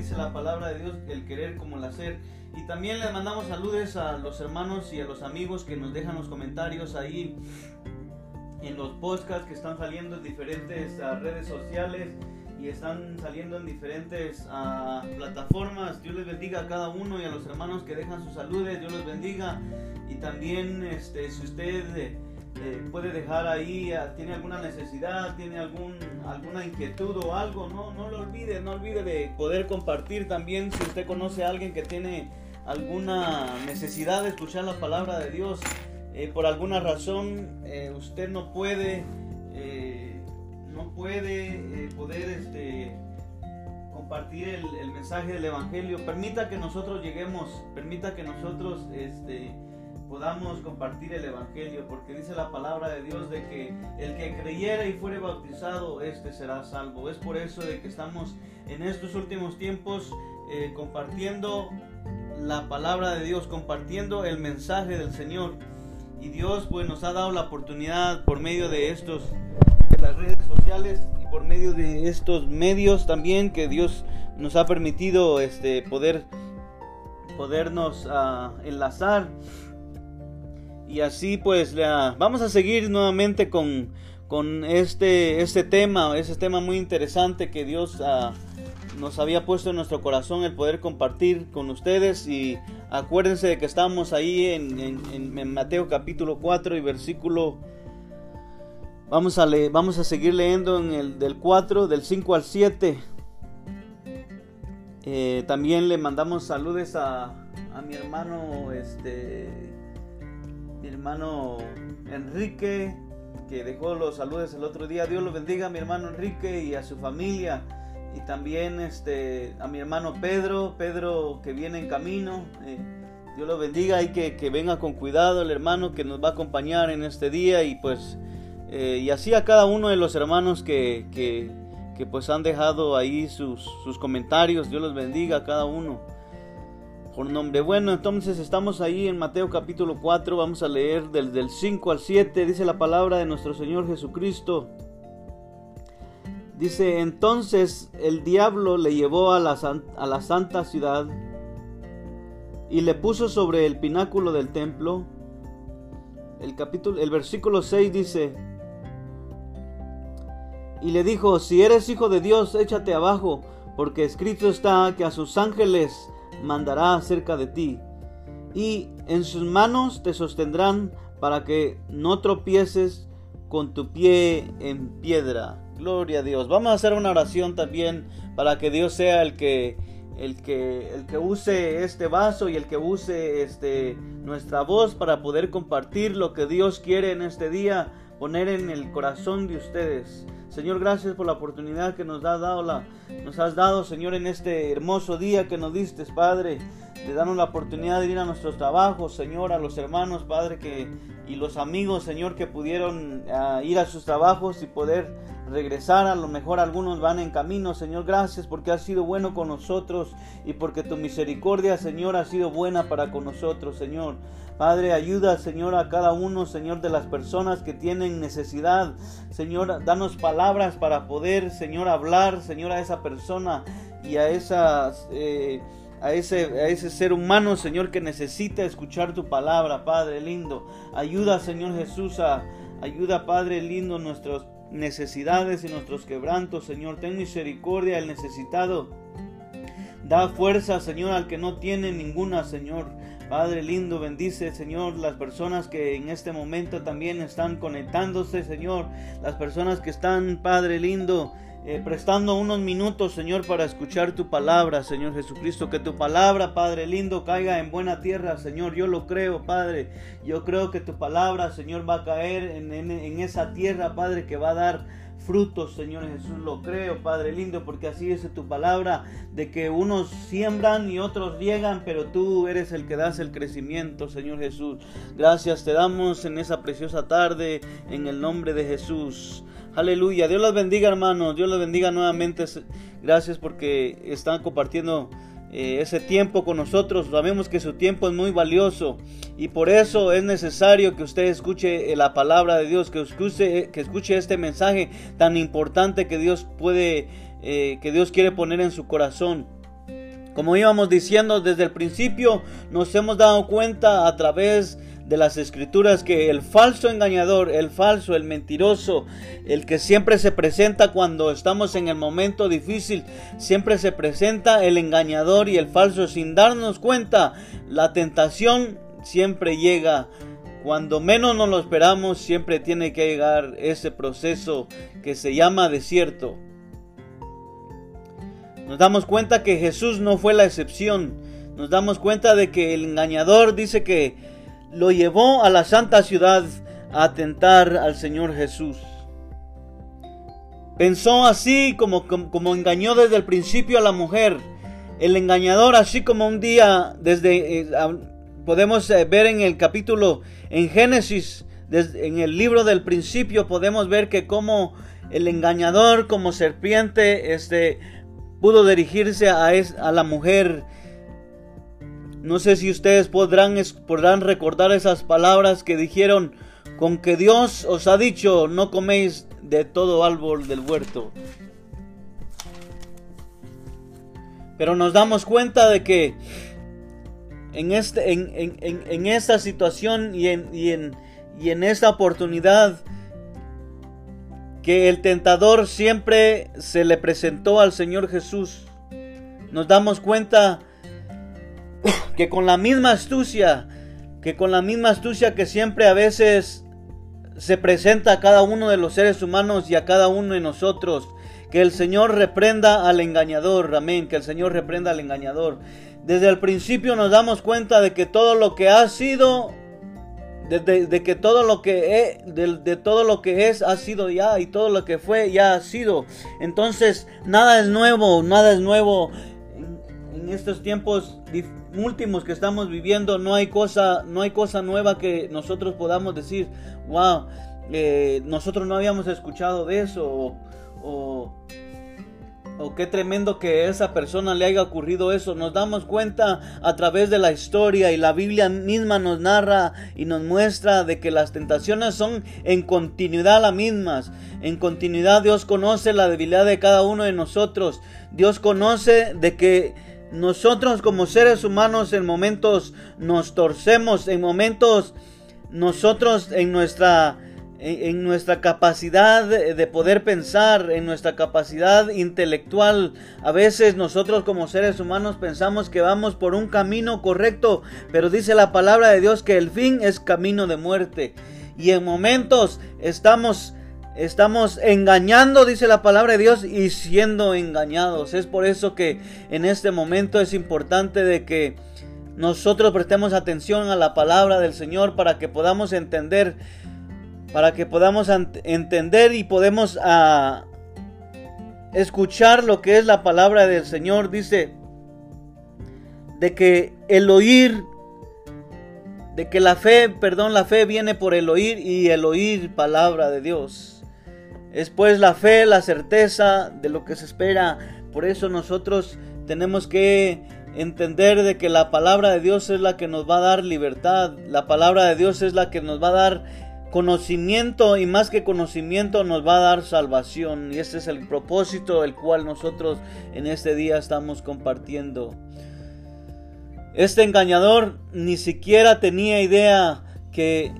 dice la palabra de Dios, el querer como el hacer. Y también le mandamos saludos a los hermanos y a los amigos que nos dejan los comentarios ahí en los podcasts que están saliendo en diferentes ah, redes sociales y están saliendo en diferentes ah, plataformas. Dios les bendiga a cada uno y a los hermanos que dejan sus saludos. Dios los bendiga. Y también este, si usted eh, eh, puede dejar ahí, ah, tiene alguna necesidad, tiene algún, alguna inquietud o algo, no, no lo olvide, no olvide de poder compartir también si usted conoce a alguien que tiene alguna necesidad de escuchar la palabra de Dios. Eh, por alguna razón usted no puede no puede poder este, compartir el, mensaje del Evangelio, permita que nosotros lleguemos, permita que nosotros este, podamos compartir el Evangelio, porque dice la palabra de Dios de que el que creyera y fuere bautizado, este será salvo. Es por eso de que estamos en estos últimos tiempos eh, compartiendo la palabra de Dios, compartiendo el mensaje del Señor. Y Dios pues nos ha dado la oportunidad por medio de estos de las redes sociales y por medio de estos medios también que Dios nos ha permitido este poder podernos uh, enlazar y así pues vamos a seguir nuevamente con, con este, este tema, ese tema muy interesante que Dios uh, nos había puesto en nuestro corazón el poder compartir con ustedes. Y acuérdense de que estamos ahí en, en, Mateo capítulo 4 y versículo vamos a vamos a seguir leyendo en el del 4 del 5 al 7 eh, también le mandamos saludos a, a mi hermano este mi hermano Enrique, que dejó los saludos el otro día. Dios lo bendiga a mi hermano Enrique y a su familia. Y también este, a mi hermano Pedro, Pedro que viene en camino. Eh, Dios lo bendiga y que, venga con cuidado el hermano que nos va a acompañar en este día. Y pues, eh, y así a cada uno de los hermanos que, que, que pues han dejado ahí sus, sus comentarios. Dios los bendiga a cada uno por nombre. Bueno, entonces estamos ahí en Mateo capítulo 4, vamos a leer desde el 5 al 7, dice la palabra de nuestro Señor Jesucristo. Dice, entonces el diablo le llevó a la, a la santa ciudad y le puso sobre el pináculo del templo. El capítulo, el versículo 6 dice, y le dijo, si eres hijo de Dios, échate abajo, porque escrito está que a sus ángeles mandará acerca de ti, y en sus manos te sostendrán para que no tropieces con tu pie en piedra. Gloria a Dios. Vamos a hacer una oración también para que Dios sea el que el que el que use este vaso y el que use este nuestra voz para poder compartir lo que Dios quiere en este día poner en el corazón de ustedes. Señor, gracias por la oportunidad que nos has dado, nos has dado, Señor, en este hermoso día que nos diste, Padre, de darnos la oportunidad de ir a nuestros trabajos, Señor, a los hermanos, Padre, que y los amigos, Señor, que pudieron ah, ir a sus trabajos y poder regresar. A lo mejor algunos van en camino, Señor. Gracias porque has sido bueno con nosotros y porque tu misericordia, Señor, ha sido buena para con nosotros, Señor. Padre, ayuda, Señor, a cada uno, Señor, de las personas que tienen necesidad. Señor, danos palabras para poder, Señor, hablar, Señor, a esa persona y a esas... Eh, a ese, a ese ser humano, Señor, que necesita escuchar tu palabra, Padre lindo. Ayuda, Señor Jesús, a, ayuda, Padre lindo, nuestras necesidades y nuestros quebrantos, Señor. Ten misericordia al necesitado. Da fuerza, Señor, al que no tiene ninguna, Señor. Padre lindo, bendice, Señor, las personas que en este momento también están conectándose, Señor. Las personas que están, Padre lindo, eh, prestando unos minutos, Señor, para escuchar tu palabra, Señor Jesucristo. Que tu palabra, Padre lindo, caiga en buena tierra, Señor. Yo lo creo, Padre. Yo creo que tu palabra, Señor, va a caer en, en esa tierra, Padre, que va a dar frutos, Señor Jesús. Lo creo, Padre lindo, porque así dice tu palabra, de que unos siembran y otros riegan, pero tú eres el que das el crecimiento, Señor Jesús. Gracias te damos en esa preciosa tarde, en el nombre de Jesús. Aleluya. Dios los bendiga, hermanos. Dios los bendiga nuevamente. Gracias porque están compartiendo eh, ese tiempo con nosotros. Sabemos que su tiempo es muy valioso y por eso es necesario que usted escuche la palabra de Dios, que escuche, que escuche este mensaje tan importante que Dios puede, eh, que Dios quiere poner en su corazón. Como íbamos diciendo desde el principio, nos hemos dado cuenta a través de las escrituras que el falso engañador, el falso, el mentiroso, el que siempre se presenta cuando estamos en el momento difícil, siempre se presenta el engañador y el falso sin darnos cuenta. La tentación siempre llega. Cuando menos nos lo esperamos, siempre tiene que llegar ese proceso que se llama desierto. Nos damos cuenta que Jesús no fue la excepción. Nos damos cuenta de que el engañador dice que lo llevó a la santa ciudad a atentar al Señor Jesús. Pensó así como, como, engañó desde el principio a la mujer. El engañador, así como un día, desde eh, podemos eh, ver en el capítulo en Génesis, en el libro del principio, podemos ver que como el engañador, como serpiente, este, pudo dirigirse a, a la mujer no sé si ustedes podrán, recordar esas palabras que dijeron, con que Dios os ha dicho, no coméis de todo árbol del huerto. Pero nos damos cuenta de que en, este, esta situación y, en, y en esta oportunidad, que el tentador siempre se le presentó al Señor Jesús, nos damos cuenta que con la misma astucia, que con la misma astucia que siempre a veces se presenta a cada uno de los seres humanos y a cada uno de nosotros, que el Señor reprenda al engañador, amén, que el Señor reprenda al engañador. Desde el principio nos damos cuenta de que todo lo que ha sido de, que todo lo que de, todo lo que es ha sido ya y todo lo que fue ya ha sido. Entonces nada es nuevo, nada es nuevo en, estos tiempos últimos que estamos viviendo no hay cosa, no hay cosa nueva que nosotros podamos decir, wow, eh, nosotros no habíamos escuchado de eso o, o, qué tremendo que a esa persona le haya ocurrido eso. Nos damos cuenta a través de la historia y la Biblia misma nos narra y nos muestra de que las tentaciones son en continuidad las mismas. En continuidad Dios conoce la debilidad de cada uno de nosotros. Dios conoce de que nosotros como seres humanos en momentos nos torcemos, en momentos nosotros en nuestra en nuestra capacidad de poder pensar, en nuestra capacidad intelectual. A veces nosotros como seres humanos pensamos que vamos por un camino correcto, pero dice la palabra de Dios que el fin es camino de muerte. Y en momentos estamos Estamos engañando, dice la palabra de Dios, y siendo engañados. Es por eso que en este momento es importante de que nosotros prestemos atención a la palabra del Señor para que podamos entender, para que podamos entender y podemos ah, escuchar lo que es la palabra del Señor. Dice de que el oír de que la fe, perdón, la fe viene por el oír y el oír palabra de Dios. Es pues la fe, la certeza de lo que se espera. Por eso nosotros tenemos que entender de que la palabra de Dios es la que nos va a dar libertad. La palabra de Dios es la que nos va a dar conocimiento y más que conocimiento nos va a dar salvación. Y ese es el propósito del cual nosotros en este día estamos compartiendo. Este engañador ni siquiera tenía idea que,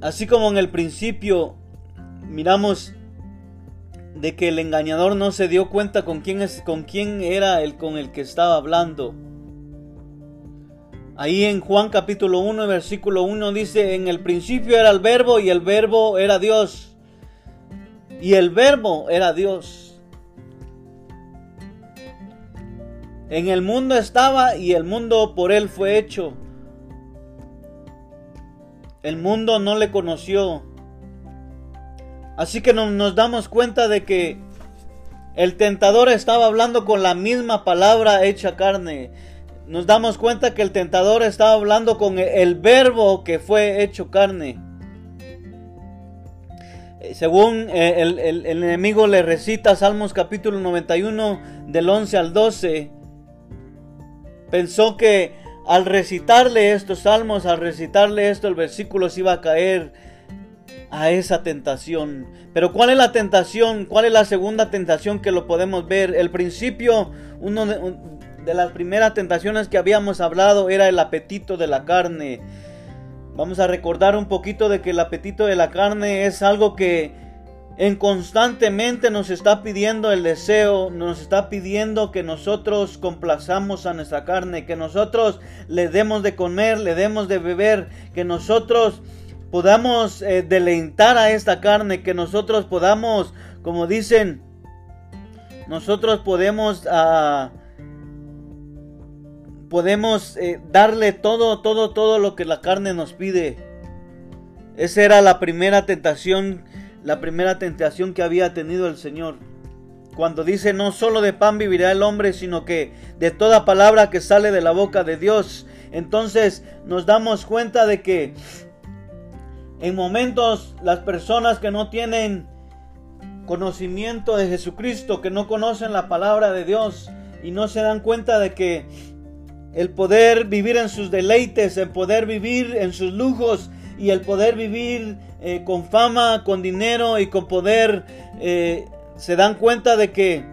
así como en el principio miramos de que el engañador no se dio cuenta con quién, es, con quién era el con el que estaba hablando. Ahí en Juan capítulo 1, versículo 1 dice, en el principio era el verbo y el verbo era Dios. Y el verbo era Dios. En el mundo estaba y el mundo por él fue hecho. El mundo no le conoció. Así que nos damos cuenta de que el tentador estaba hablando con la misma palabra hecha carne. Nos damos cuenta que el tentador estaba hablando con el verbo que fue hecho carne. Eh, según eh, el, el, enemigo le recita Salmos capítulo 91 del 11 al 12, pensó que al recitarle estos salmos, al recitarle esto, el versículo se iba a caer a esa tentación. Pero ¿cuál es la tentación? ¿Cuál es la segunda tentación que lo podemos ver? El principio, uno de, de las primeras tentaciones que habíamos hablado era el apetito de la carne. Vamos a recordar un poquito de que el apetito de la carne es algo que en constantemente nos está pidiendo el deseo, nos está pidiendo que nosotros complazamos a nuestra carne, que nosotros le demos de comer, le demos de beber, que nosotros podamos eh, deleitar a esta carne, que nosotros podamos, como dicen, nosotros podemos uh, podemos eh, darle todo, todo, todo lo que la carne nos pide. Esa era la primera tentación, la primera tentación que había tenido el Señor. Cuando dice no solo de pan vivirá el hombre, sino que de toda palabra que sale de la boca de Dios. Entonces nos damos cuenta de que en momentos las personas que no tienen conocimiento de Jesucristo, que no conocen la palabra de Dios y no se dan cuenta de que el poder vivir en sus deleites, el poder vivir en sus lujos y el poder vivir eh, con fama, con dinero y con poder, eh, se dan cuenta de que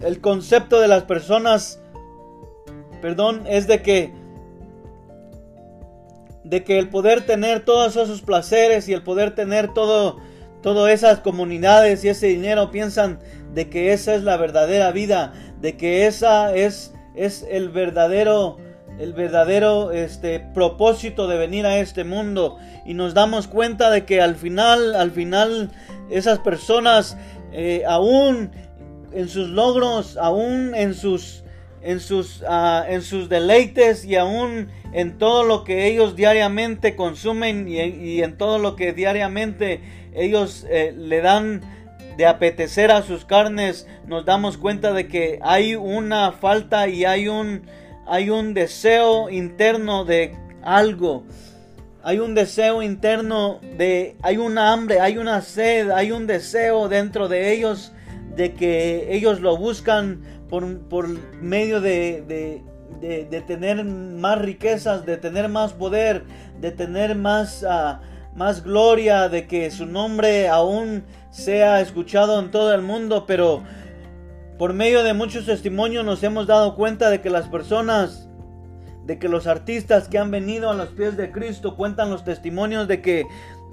el concepto de las personas, perdón, es de que de que el poder tener todos esos placeres y el poder tener todo todas esas comunidades y ese dinero piensan de que esa es la verdadera vida, de que esa es es el verdadero el verdadero este propósito de venir a este mundo. Y nos damos cuenta de que al final al final esas personas eh, aún en sus logros aún en sus en sus ah, en sus deleites y aún en todo lo que ellos diariamente consumen y, en todo lo que diariamente ellos eh, le dan de apetecer a sus carnes, nos damos cuenta de que hay una falta y hay un, hay un deseo interno de algo. Hay un deseo interno de, hay una hambre, hay una sed, hay un deseo dentro de ellos de que ellos lo buscan por, medio de, de, tener más riquezas, de tener más poder, de tener más, ah, más gloria, de que su nombre aún sea escuchado en todo el mundo, pero por medio de muchos testimonios nos hemos dado cuenta de que las personas, de que los artistas que han venido a los pies de Cristo cuentan los testimonios de que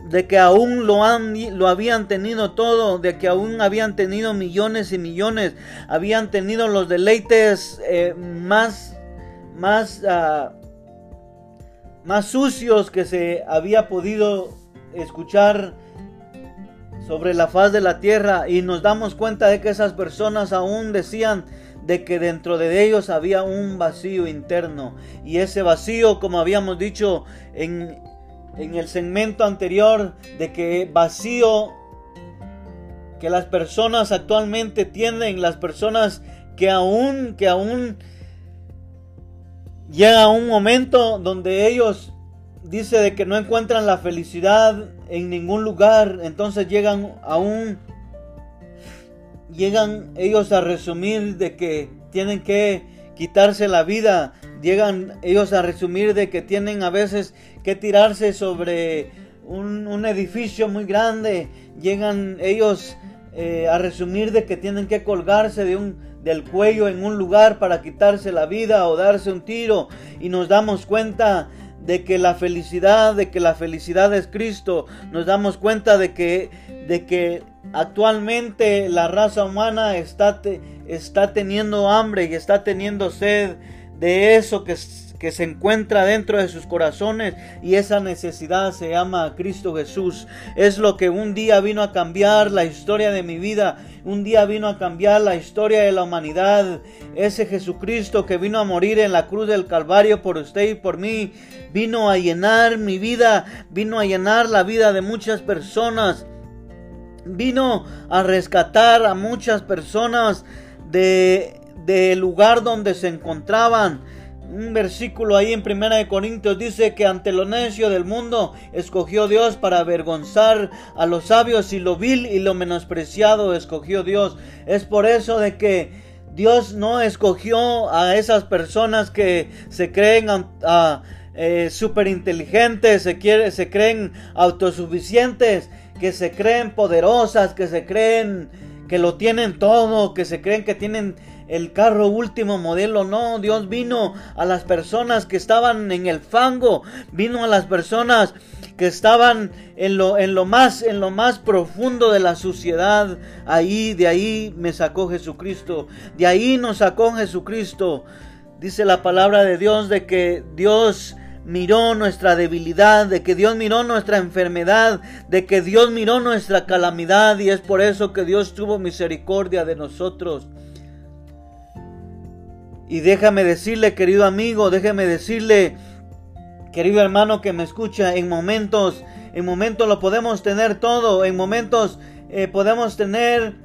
de que aún lo, han, lo habían tenido todo, de que aún habían tenido millones y millones, habían tenido los deleites eh, más, más, uh, más sucios que se había podido escuchar sobre la faz de la tierra. Y nos damos cuenta de que esas personas aún decían de que dentro de ellos había un vacío interno. Y ese vacío como habíamos dicho en, en el segmento anterior de que vacío que las personas actualmente tienen las personas que aún que aún llega un momento donde ellos dice de que no encuentran la felicidad en ningún lugar, entonces llegan a un llegan ellos a resumir de que tienen que quitarse la vida, llegan ellos a resumir de que tienen a veces que tirarse sobre un, edificio muy grande, llegan ellos eh, a resumir de que tienen que colgarse de un del cuello en un lugar para quitarse la vida o darse un tiro y nos damos cuenta de que la felicidad, de que la felicidad es Cristo. Nos damos cuenta de que, de que actualmente la raza humana está, está teniendo hambre y está teniendo sed de eso que que se encuentra dentro de sus corazones y esa necesidad se llama Cristo Jesús. Es lo que un día vino a cambiar la historia de mi vida, un día vino a cambiar la historia de la humanidad. Ese Jesucristo que vino a morir en la cruz del Calvario por usted y por mí, vino a llenar mi vida, vino a llenar la vida de muchas personas. Vino a rescatar a muchas personas de del lugar donde se encontraban un versículo ahí en Primera de Corintios dice que ante lo necio del mundo escogió Dios para avergonzar a los sabios y lo vil y lo menospreciado escogió Dios. Es por eso de que Dios no escogió a esas personas que se creen uh, eh, inteligentes, se, quiere, se creen autosuficientes, que se creen poderosas, que se creen que lo tienen todo, que se creen que tienen el carro último modelo, no, Dios vino a las personas que estaban en el fango, vino a las personas que estaban en lo, en lo más en lo más profundo de la suciedad. Ahí de ahí me sacó Jesucristo. De ahí nos sacó Jesucristo. Dice la palabra de Dios de que Dios miró nuestra debilidad, de que Dios miró nuestra enfermedad, de que Dios miró nuestra calamidad y es por eso que Dios tuvo misericordia de nosotros. Y déjame decirle, querido amigo, déjame decirle, querido hermano que me escucha, en momentos, en momentos lo podemos tener todo, en momentos eh, podemos tener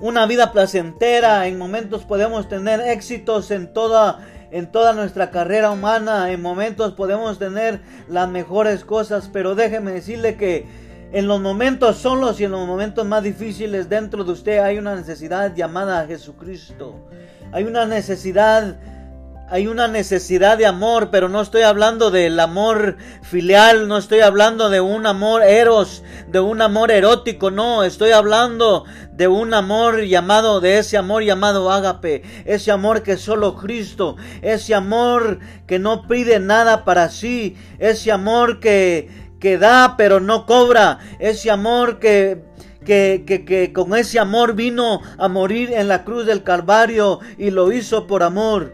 una vida placentera, en momentos podemos tener éxitos en toda en toda nuestra carrera humana, en momentos podemos tener las mejores cosas, pero déjeme decirle que en los momentos solos y en los momentos más difíciles dentro de usted hay una necesidad llamada a Jesucristo. Hay una necesidad, hay una necesidad de amor, pero no estoy hablando del amor filial, no estoy hablando de un amor eros, de un amor erótico, no, estoy hablando de un amor llamado, de ese amor llamado ágape, ese amor que solo Cristo, ese amor que no pide nada para sí, ese amor que, que da pero no cobra, ese amor que que, con ese amor vino a morir en la cruz del Calvario y lo hizo por amor.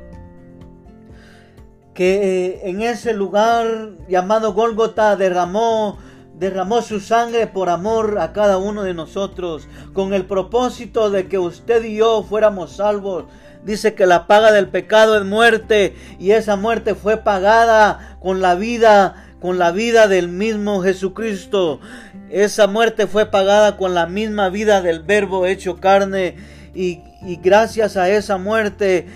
Que eh, en ese lugar llamado Gólgota derramó derramó su sangre por amor a cada uno de nosotros, con el propósito de que usted y yo fuéramos salvos. Dice que la paga del pecado es muerte y esa muerte fue pagada con la vida, con la vida del mismo Jesucristo. Esa muerte fue pagada con la misma vida del verbo hecho carne y, gracias a esa muerte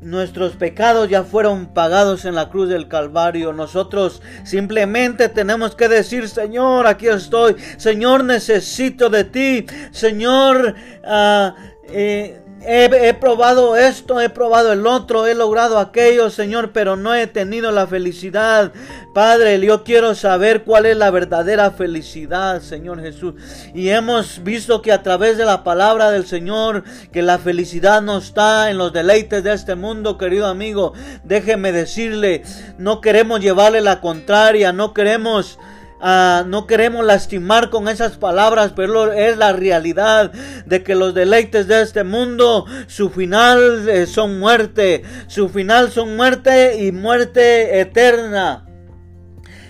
nuestros pecados ya fueron pagados en la cruz del Calvario. Nosotros simplemente tenemos que decir, Señor, aquí estoy. Señor, necesito de ti. Señor, uh, eh, He, probado esto, he probado el otro, he logrado aquello, Señor, pero no he tenido la felicidad. Padre, yo quiero saber cuál es la verdadera felicidad, Señor Jesús. Y hemos visto que a través de la palabra del Señor, que la felicidad no está en los deleites de este mundo, querido amigo. Déjeme decirle, no queremos llevarle la contraria, no queremos Ah, no queremos lastimar con esas palabras, pero es la realidad de que los deleites de este mundo, su final eh, son muerte, su final son muerte y muerte eterna.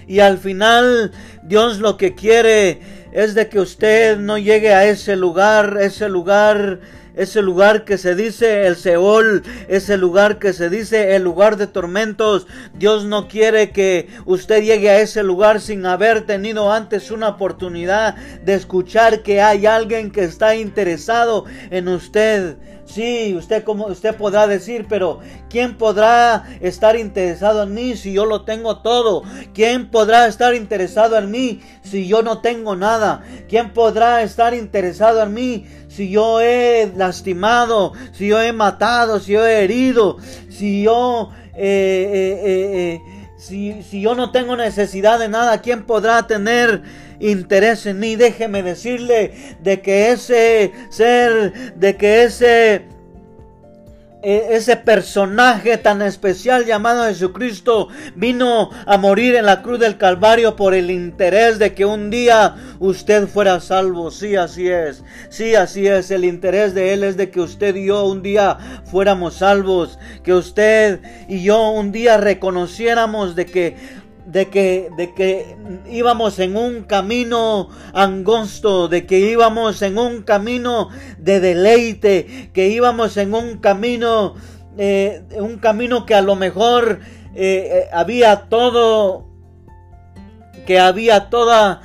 Y al final Dios lo que quiere es de que usted no llegue a ese lugar, ese lugar ese lugar que se dice el Seol, ese lugar que se dice el lugar de tormentos. Dios no quiere que usted llegue a ese lugar sin haber tenido antes una oportunidad de escuchar que hay alguien que está interesado en usted. Sí, usted como usted podrá decir, pero ¿quién podrá estar interesado en mí si yo lo tengo todo? ¿Quién podrá estar interesado en mí si yo no tengo nada? ¿Quién podrá estar interesado en mí si yo he lastimado, si yo he matado, si yo he herido, si yo eh, eh, eh, si, si, yo no tengo necesidad de nada, ¿quién podrá tener interés en mí? Déjeme decirle de que ese ser, de que ese ese personaje tan especial llamado Jesucristo vino a morir en la cruz del Calvario por el interés de que un día usted fuera salvo. Sí, así es. Sí, así es. El interés de Él es de que usted y yo un día fuéramos salvos. Que usted y yo un día reconociéramos de que de que, de que íbamos en un camino angosto, de que íbamos en un camino de deleite, que íbamos en un camino, eh, un camino que a lo mejor eh, eh, había todo, que había toda,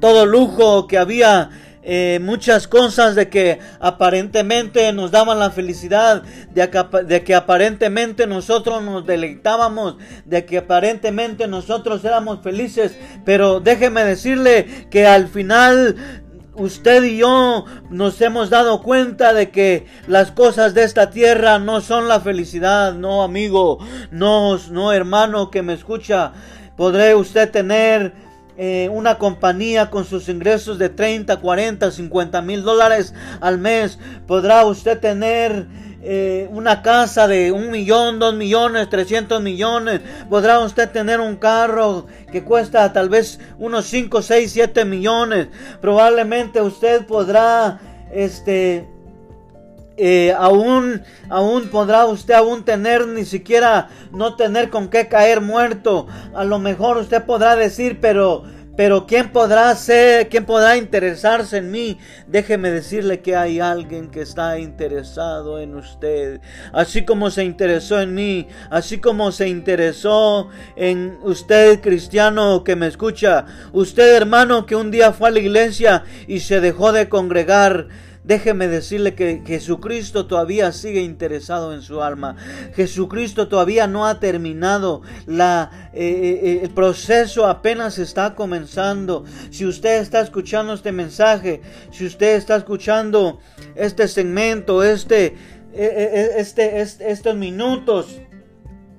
todo lujo, que había eh, muchas cosas de que aparentemente nos daban la felicidad, de que, aparentemente nosotros nos deleitábamos, de que aparentemente nosotros éramos felices, pero déjeme decirle que al final usted y yo nos hemos dado cuenta de que las cosas de esta tierra no son la felicidad, no amigo, no, no hermano que me escucha, podré usted tener eh, una compañía con sus ingresos de 30, 40, 50 mil dólares al mes. Podrá usted tener eh, una casa de un millón, dos millones, 300 millones. Podrá usted tener un carro que cuesta tal vez unos 5, 6, 7 millones. Probablemente usted podrá, este, eh, aún, aún podrá usted aún tener ni siquiera no tener con qué caer muerto. A lo mejor usted podrá decir, pero, pero ¿quién podrá ser, quién podrá interesarse en mí? Déjeme decirle que hay alguien que está interesado en usted. Así como se interesó en mí, así como se interesó en usted cristiano que me escucha, usted hermano que un día fue a la iglesia y se dejó de congregar. Déjeme decirle que Jesucristo todavía sigue interesado en su alma. Jesucristo todavía no ha terminado. La, eh, eh, eh, el proceso apenas está comenzando. Si usted está escuchando este mensaje, si usted está escuchando este segmento, este, este, este estos minutos,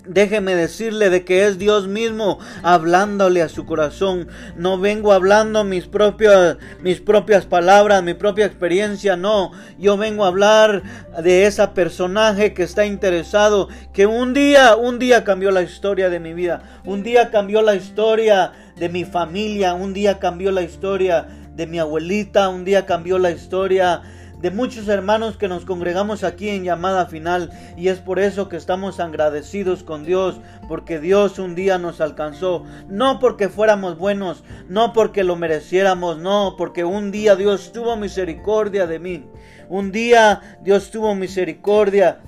Déjeme decirle de que es Dios mismo hablándole a su corazón. No vengo hablando mis propias, mis propias palabras, mi propia experiencia, no. Yo vengo a hablar de ese personaje que está interesado, que un día, un día cambió la historia de mi vida. Un día cambió la historia de mi familia. Un día cambió la historia de mi abuelita. Un día cambió la historia de muchos hermanos que nos congregamos aquí en llamada final. Y es por eso que estamos agradecidos con Dios porque Dios un día nos alcanzó. No porque fuéramos buenos no porque lo mereciéramos no porque un día Dios tuvo misericordia de mí. Un día Dios tuvo misericordia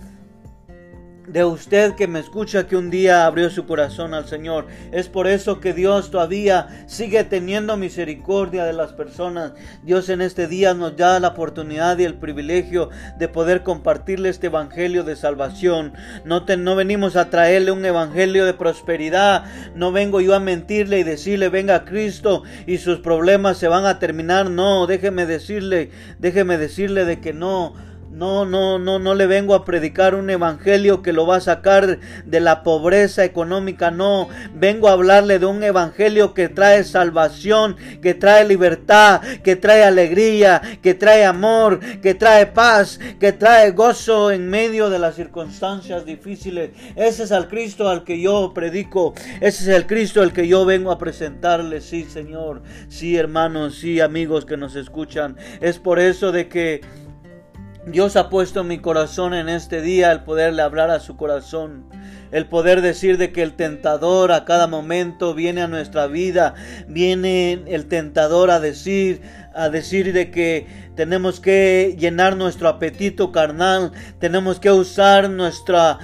de usted que me escucha que un día abrió su corazón al Señor. Es por eso que Dios todavía sigue teniendo misericordia de las personas. Dios en este día nos da la oportunidad y el privilegio de poder compartirle este evangelio de salvación. No, no venimos a traerle un evangelio de prosperidad. No vengo yo a mentirle y decirle venga a Cristo y sus problemas se van a terminar. No, déjeme decirle, déjeme decirle de que no no, no, no, no le vengo a predicar un evangelio que lo va a sacar de la pobreza económica, no. Vengo a hablarle de un evangelio que trae salvación, que trae libertad, que trae alegría, que trae amor, que trae paz, que trae gozo en medio de las circunstancias difíciles. Ese es el Cristo al que yo predico. Ese es el Cristo al que yo vengo a presentarle. Sí, Señor. Sí, hermanos, sí, amigos que nos escuchan. Es por eso de que Dios ha puesto en mi corazón en este día el poderle hablar a su corazón, el poder decir de que el tentador a cada momento viene a nuestra vida, viene el tentador a decir, a decir de que tenemos que llenar nuestro apetito carnal, tenemos que usar nuestra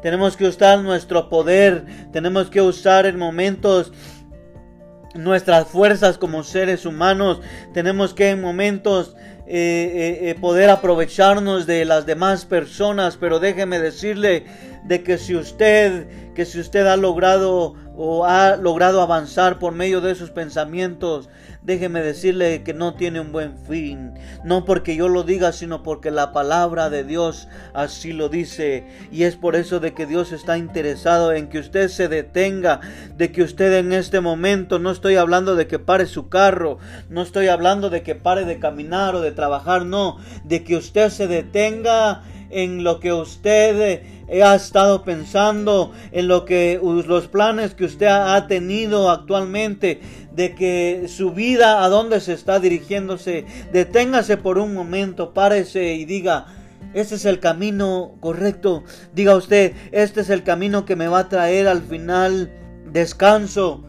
tenemos que usar nuestro poder, tenemos que usar en momentos nuestras fuerzas como seres humanos, tenemos que en momentos eh, eh, eh, poder aprovecharnos de las demás personas, pero déjeme decirle de que si usted, que si usted ha logrado o ha logrado avanzar por medio de sus pensamientos, déjeme decirle que no tiene un buen fin. No porque yo lo diga, sino porque la palabra de Dios así lo dice. Y es por eso de que Dios está interesado en que usted se detenga, de que usted en este momento, no estoy hablando de que pare su carro, no estoy hablando de que pare de caminar o de trabajar, no, de que usted se detenga en lo que usted eh, ha estado pensando, en lo que los planes que usted ha tenido actualmente, de que su vida a dónde se está dirigiéndose, deténgase por un momento, párese y diga, este es el camino correcto. Diga usted, este es el camino que me va a traer al final descanso.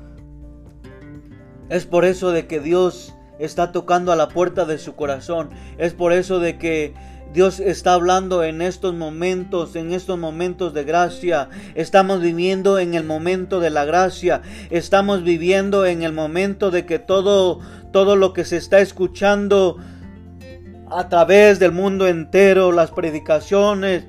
Es por eso de que Dios está tocando a la puerta de su corazón. Es por eso de que Dios está hablando en estos momentos, en estos momentos de gracia. Estamos viviendo en el momento de la gracia. Estamos viviendo en el momento de que todo todo lo que se está escuchando a través del mundo entero, las predicaciones,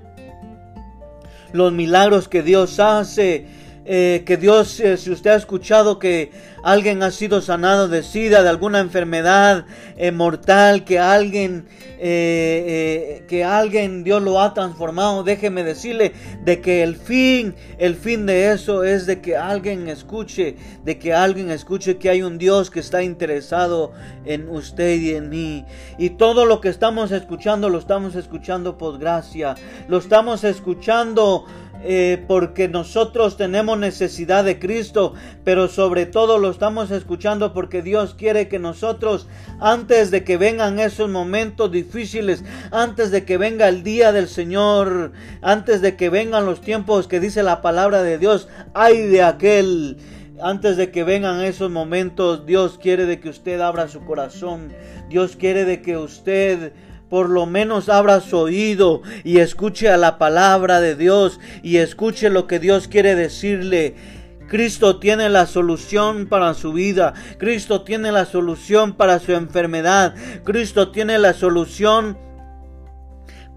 los milagros que Dios hace, eh, que Dios, eh, si usted ha escuchado que alguien ha sido sanado de sida, de alguna enfermedad eh, mortal, que alguien, que alguien Dios lo ha transformado, déjeme decirle de que el fin, el fin de eso es de que alguien escuche, de que alguien escuche que hay un Dios que está interesado en usted y en mí. Y todo lo que estamos escuchando, lo estamos escuchando por gracia, lo estamos escuchando eh, porque nosotros tenemos necesidad de Cristo, pero sobre todo lo estamos escuchando porque Dios quiere que nosotros, antes de que vengan esos momentos difíciles, antes de que venga el día del Señor, antes de que vengan los tiempos que dice la palabra de Dios, ay de aquel antes de que vengan esos momentos, Dios quiere de que usted abra su corazón. Dios quiere de que usted por lo menos abra su oído y escuche a la palabra de Dios y escuche lo que Dios quiere decirle. Cristo tiene la solución para su vida. Cristo tiene la solución para su enfermedad. Cristo tiene la solución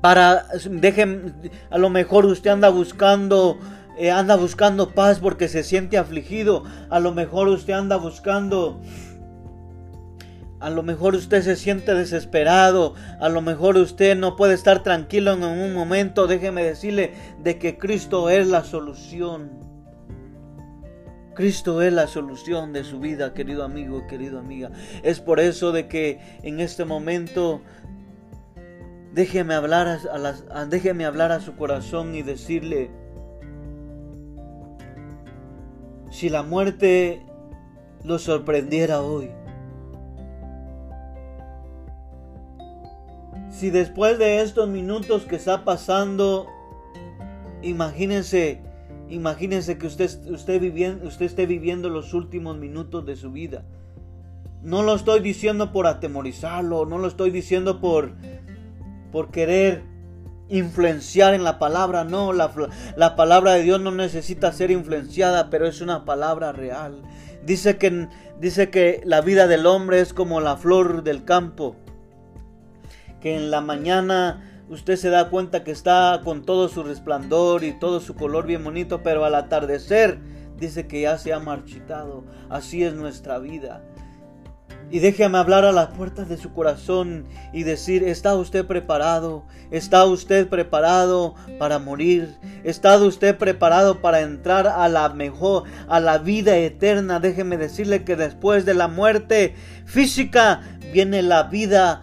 para dejen a lo mejor usted anda buscando eh, anda buscando paz porque se siente afligido. A lo mejor usted anda buscando a lo mejor usted se siente desesperado, a lo mejor usted no puede estar tranquilo en un momento. Déjeme decirle de que Cristo es la solución. Cristo es la solución de su vida, querido amigo, querida amiga. Es por eso de que en este momento déjeme hablar a, las, déjeme hablar a su corazón y decirle si la muerte lo sorprendiera hoy Si después de estos minutos que está pasando, imagínense, imagínense que usted, usted, viviendo, esté viviendo los últimos minutos de su vida. No lo estoy diciendo por atemorizarlo, no lo estoy diciendo por, por querer influenciar en la palabra. No, la, la, palabra de Dios no necesita ser influenciada, pero es una palabra real. Dice que, dice que la vida del hombre es como la flor del campo que en la mañana usted se da cuenta que está con todo su resplandor y todo su color bien bonito, pero al atardecer dice que ya se ha marchitado. Así es nuestra vida. Y déjeme hablar a las puertas de su corazón y decir, ¿está usted preparado? ¿Está usted preparado para morir? ¿Está usted preparado para entrar a la mejor, a la vida eterna? Déjeme decirle que después de la muerte física viene la vida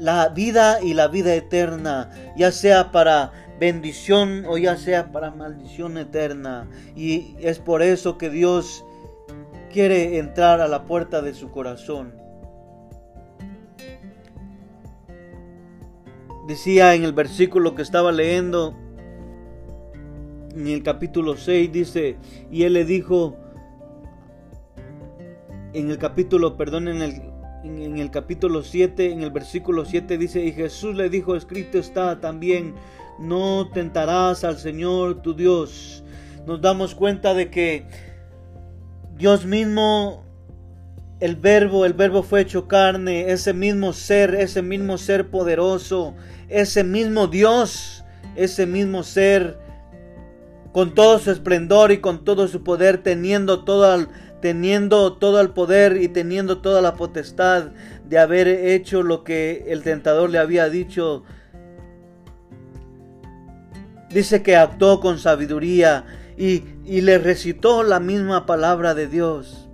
la vida y la vida eterna, ya sea para bendición o ya sea para maldición eterna. Y es por eso que Dios quiere entrar a la puerta de su corazón. Decía en el versículo que estaba leyendo, en el capítulo 6, dice, y él le dijo, en el capítulo, perdón, en el en, el capítulo 7, en el versículo 7 dice, y Jesús le dijo, escrito está también, no tentarás al Señor tu Dios. Nos damos cuenta de que Dios mismo, el verbo, el verbo fue hecho carne, ese mismo ser, ese mismo ser poderoso, ese mismo Dios, ese mismo ser, con todo su esplendor y con todo su poder, teniendo todo el teniendo todo el poder y teniendo toda la potestad de haber hecho lo que el tentador le había dicho. Dice que actuó con sabiduría y, y le recitó la misma palabra de Dios.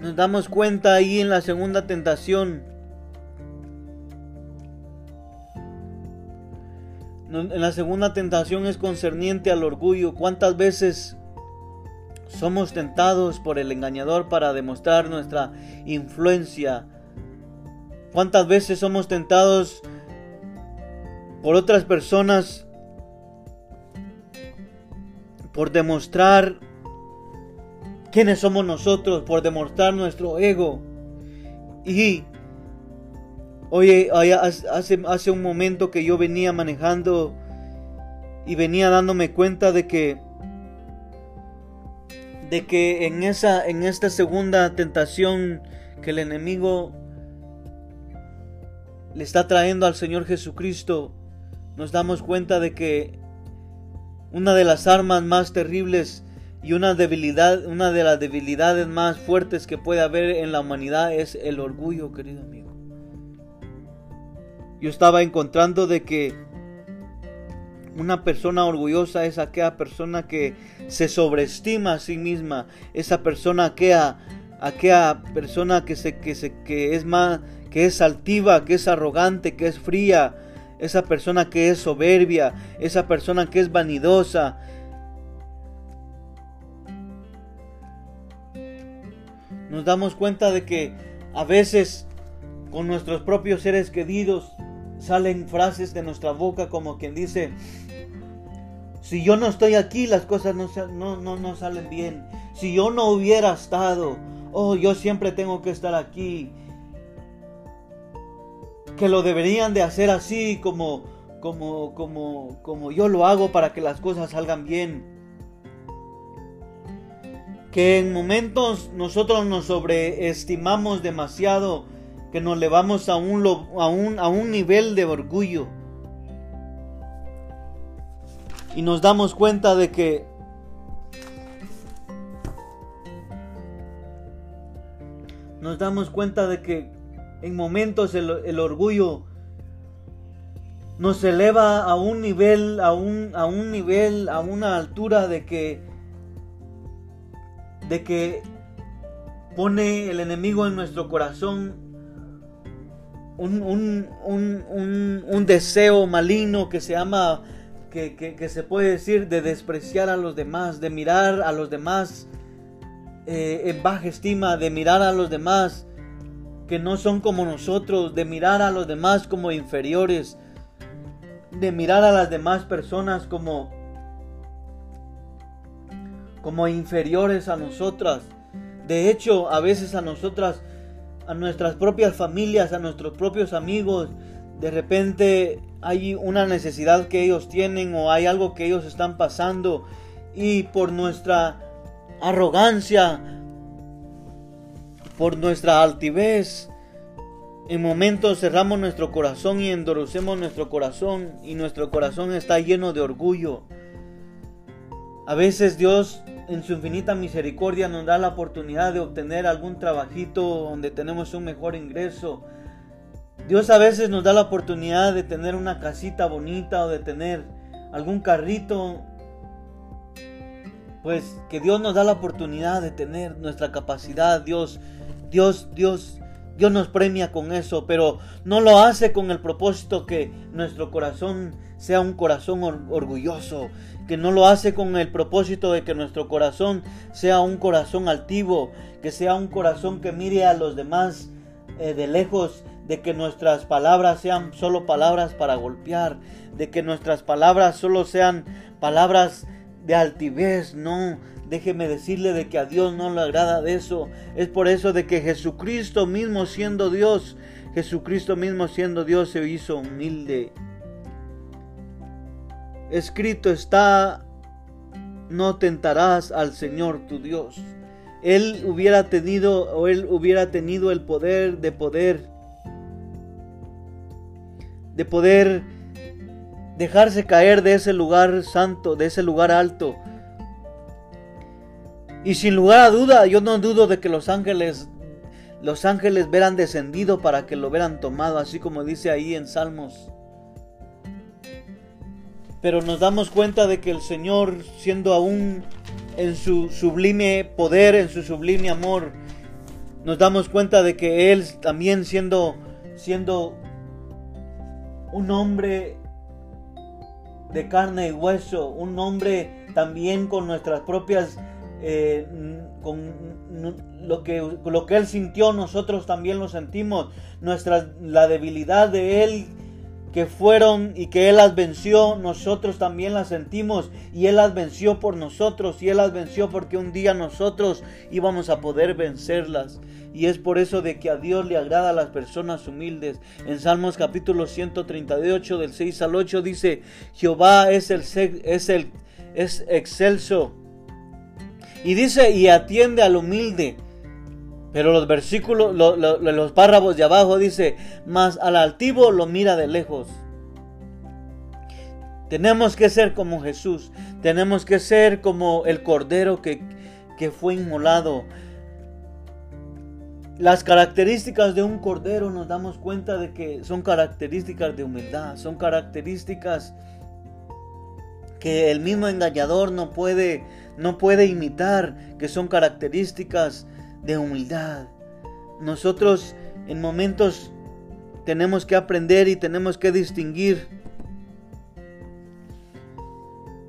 Nos damos cuenta ahí en la segunda tentación la segunda tentación es concerniente al orgullo. ¿Cuántas veces somos tentados por el engañador para demostrar nuestra influencia? ¿Cuántas veces somos tentados por otras personas por demostrar quiénes somos nosotros, por demostrar nuestro ego? Y Oye, hace, un momento que yo venía manejando y venía dándome cuenta de que de que en esa en esta segunda tentación que el enemigo le está trayendo al Señor Jesucristo, nos damos cuenta de que una de las armas más terribles y una debilidad, una de las debilidades más fuertes que puede haber en la humanidad es el orgullo, querido amigo. Yo estaba encontrando de que una persona orgullosa es aquella persona que se sobreestima a sí misma, esa persona aquella, aquella persona que se, que es más, que es altiva, que es arrogante, que es fría, esa persona que es soberbia, esa persona que es vanidosa, nos damos cuenta de que a veces con nuestros propios seres queridos salen frases de nuestra boca como quien dice, si yo no estoy aquí las cosas no, no, no, no salen bien. Si yo no hubiera estado, oh, yo siempre tengo que estar aquí. Que lo deberían de hacer así como, como, como, como yo lo hago para que las cosas salgan bien que en momentos nosotros nos sobreestimamos demasiado, que nos elevamos a un, a un, a un nivel de orgullo. Y nos damos cuenta de que nos damos cuenta de que en momentos el, el orgullo nos eleva a un nivel, a un, a un nivel, a una altura de que de que pone el enemigo en nuestro corazón un, deseo maligno que se llama, que, se puede decir, de despreciar a los demás, de mirar a los demás eh, en baja estima, de mirar a los demás que no son como nosotros, de mirar a los demás como inferiores, de mirar a las demás personas como como inferiores a nosotras. De hecho, a veces a nosotras, a nuestras propias familias, a nuestros propios amigos, de repente hay una necesidad que ellos tienen o hay algo que ellos están pasando y por nuestra arrogancia, por nuestra altivez, en momentos cerramos nuestro corazón y endurecemos nuestro corazón y nuestro corazón está lleno de orgullo. A veces Dios en su infinita misericordia nos da la oportunidad de obtener algún trabajito donde tenemos un mejor ingreso. Dios a veces nos da la oportunidad de tener una casita bonita o de tener algún carrito. Pues que Dios nos da la oportunidad de tener nuestra capacidad. Dios, Dios, Dios, Dios nos premia con eso, pero no lo hace con el propósito que nuestro corazón sea un corazón orgulloso, que no lo hace con el propósito de que nuestro corazón sea un corazón altivo, que sea un corazón que mire a los demás eh, de lejos, de que nuestras palabras sean solo palabras para golpear, de que nuestras palabras solo sean palabras de altivez, no. Déjeme decirle de que a Dios no le agrada de eso. Es por eso de que Jesucristo mismo siendo Dios, Jesucristo mismo siendo Dios se hizo humilde escrito está, no tentarás al Señor tu Dios. Él hubiera tenido o él hubiera tenido el poder de poder de poder dejarse caer de ese lugar santo, de ese lugar alto. Y sin lugar a duda, yo no dudo de que los ángeles los ángeles verán descendido para que lo hubieran tomado, así como dice ahí en Salmos. Pero nos damos cuenta de que el Señor, siendo aún en su sublime poder, en su sublime amor, nos damos cuenta de que Él también siendo, siendo un hombre de carne y hueso, un hombre también con nuestras propias, eh, con lo que, lo que Él sintió, nosotros también lo sentimos, nuestra, la debilidad de Él que fueron y que Él las venció, nosotros también las sentimos y Él las venció por nosotros y Él las venció porque un día nosotros íbamos a poder vencerlas. Y es por eso de que a Dios le agrada a las personas humildes. En Salmos capítulo 138 del 6 al 8 dice, Jehová es el es el es excelso. Y dice, y atiende al humilde. Pero los versículos, los párrafos de abajo dice, más al altivo lo mira de lejos. Tenemos que ser como Jesús, tenemos que ser como el cordero que, que fue inmolado. Las características de un cordero nos damos cuenta de que son características de humildad, son características que el mismo engañador no puede no puede imitar, que son características de humildad. Nosotros en momentos tenemos que aprender y tenemos que distinguir.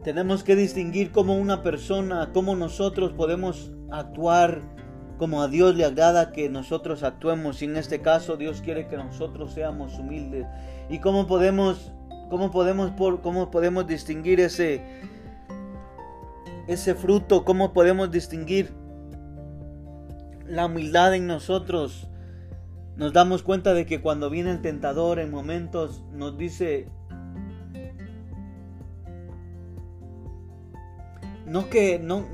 Tenemos que distinguir cómo una persona, cómo nosotros podemos actuar como a Dios le agrada que nosotros actuemos. Y en este caso Dios quiere que nosotros seamos humildes. Y cómo podemos, cómo podemos, cómo podemos distinguir ese, ese fruto, cómo podemos distinguir la humildad en nosotros, nos damos cuenta de que cuando viene el tentador en momentos nos dice, no que no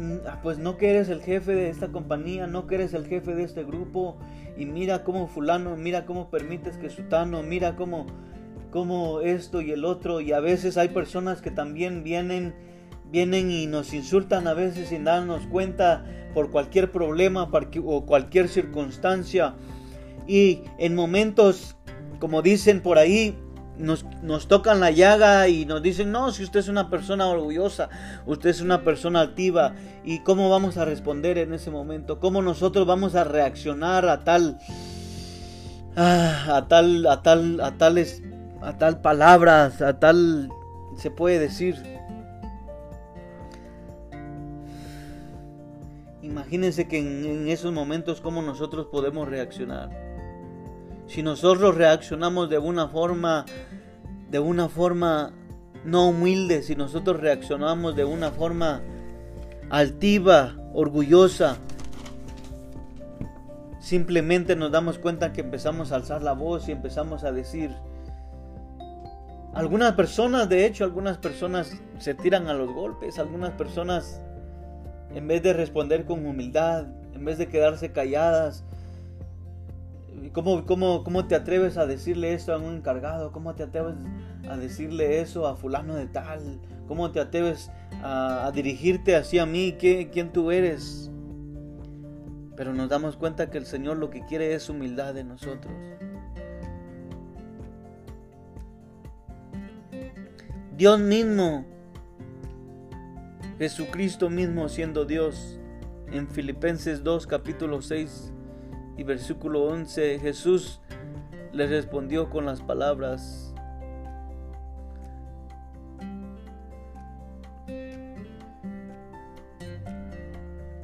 pues no que eres el jefe de esta compañía, no que eres el jefe de este grupo y mira cómo fulano, mira cómo permites que sutano, mira cómo cómo esto y el otro y a veces hay personas que también vienen vienen y nos insultan a veces sin darnos cuenta por cualquier problema o cualquier circunstancia. Y en momentos, como dicen por ahí, nos, nos, tocan la llaga y nos dicen, no, si usted es una persona orgullosa, usted es una persona altiva, ¿y cómo vamos a responder en ese momento? ¿Cómo nosotros vamos a reaccionar a tal, ah, a tal, a tal, a tales, a tal palabras, a tal, se puede decir, Imagínense que en, esos momentos cómo nosotros podemos reaccionar. Si nosotros reaccionamos de una forma, de una forma no humilde, si nosotros reaccionamos de una forma altiva, orgullosa, simplemente nos damos cuenta que empezamos a alzar la voz y empezamos a decir, algunas personas, de hecho, algunas personas se tiran a los golpes, algunas personas en vez de responder con humildad, en vez de quedarse calladas. ¿Cómo, cómo, cómo te atreves a decirle eso a un encargado? ¿Cómo te atreves a decirle eso a fulano de tal? ¿Cómo te atreves a, dirigirte hacia mí? ¿Qué, ¿Quién tú eres? Pero nos damos cuenta que el Señor lo que quiere es humildad de nosotros. Dios mismo Jesucristo mismo siendo Dios. En Filipenses 2 capítulo 6 y versículo 11 Jesús le respondió con las palabras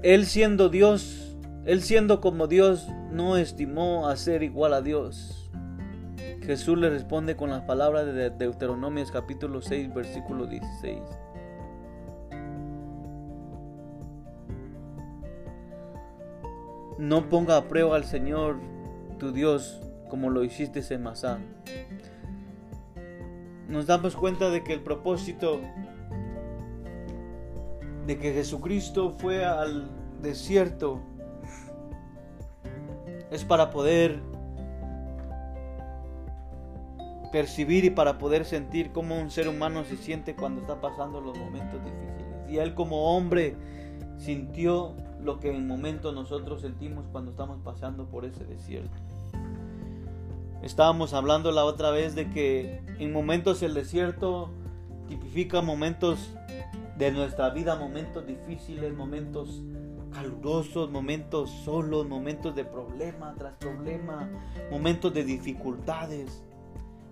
Él siendo Dios, Él siendo como Dios, no estimó a ser igual a Dios. Jesús le responde con las palabras de Deuteronomios capítulo 6, versículo 16. No ponga a prueba al Señor tu Dios como lo hiciste en Masán. Nos damos cuenta de que el propósito de que Jesucristo fue al desierto es para poder percibir y para poder sentir cómo un ser humano se siente cuando está pasando los momentos difíciles. Y él como hombre sintió lo que en momento nosotros sentimos cuando estamos pasando por ese desierto. Estábamos hablando la otra vez de que en momentos el desierto tipifica momentos de nuestra vida, momentos difíciles, momentos calurosos, momentos solos, momentos de problema tras problema, momentos de dificultades.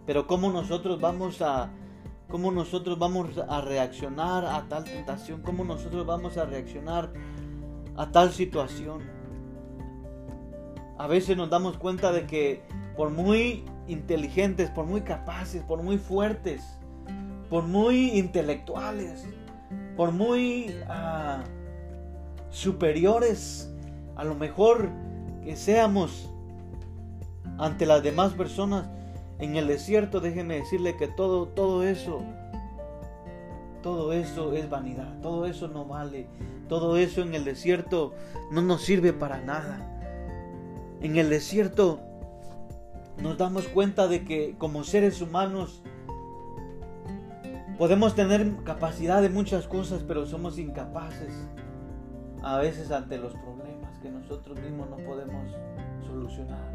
Pero cómo nosotros vamos a cómo nosotros vamos a reaccionar a tal tentación, cómo nosotros vamos a reaccionar a tal situación. A veces nos damos cuenta de que por muy inteligentes, por muy capaces, por muy fuertes, por muy intelectuales, por muy ah, superiores, a lo mejor que seamos ante las demás personas en el desierto, déjeme decirle que todo, todo eso, todo eso es vanidad, todo eso no vale, todo eso en el desierto no nos sirve para nada. En el desierto nos damos cuenta de que como seres humanos podemos tener capacidad de muchas cosas, pero somos incapaces a veces ante los problemas que nosotros mismos no podemos solucionar.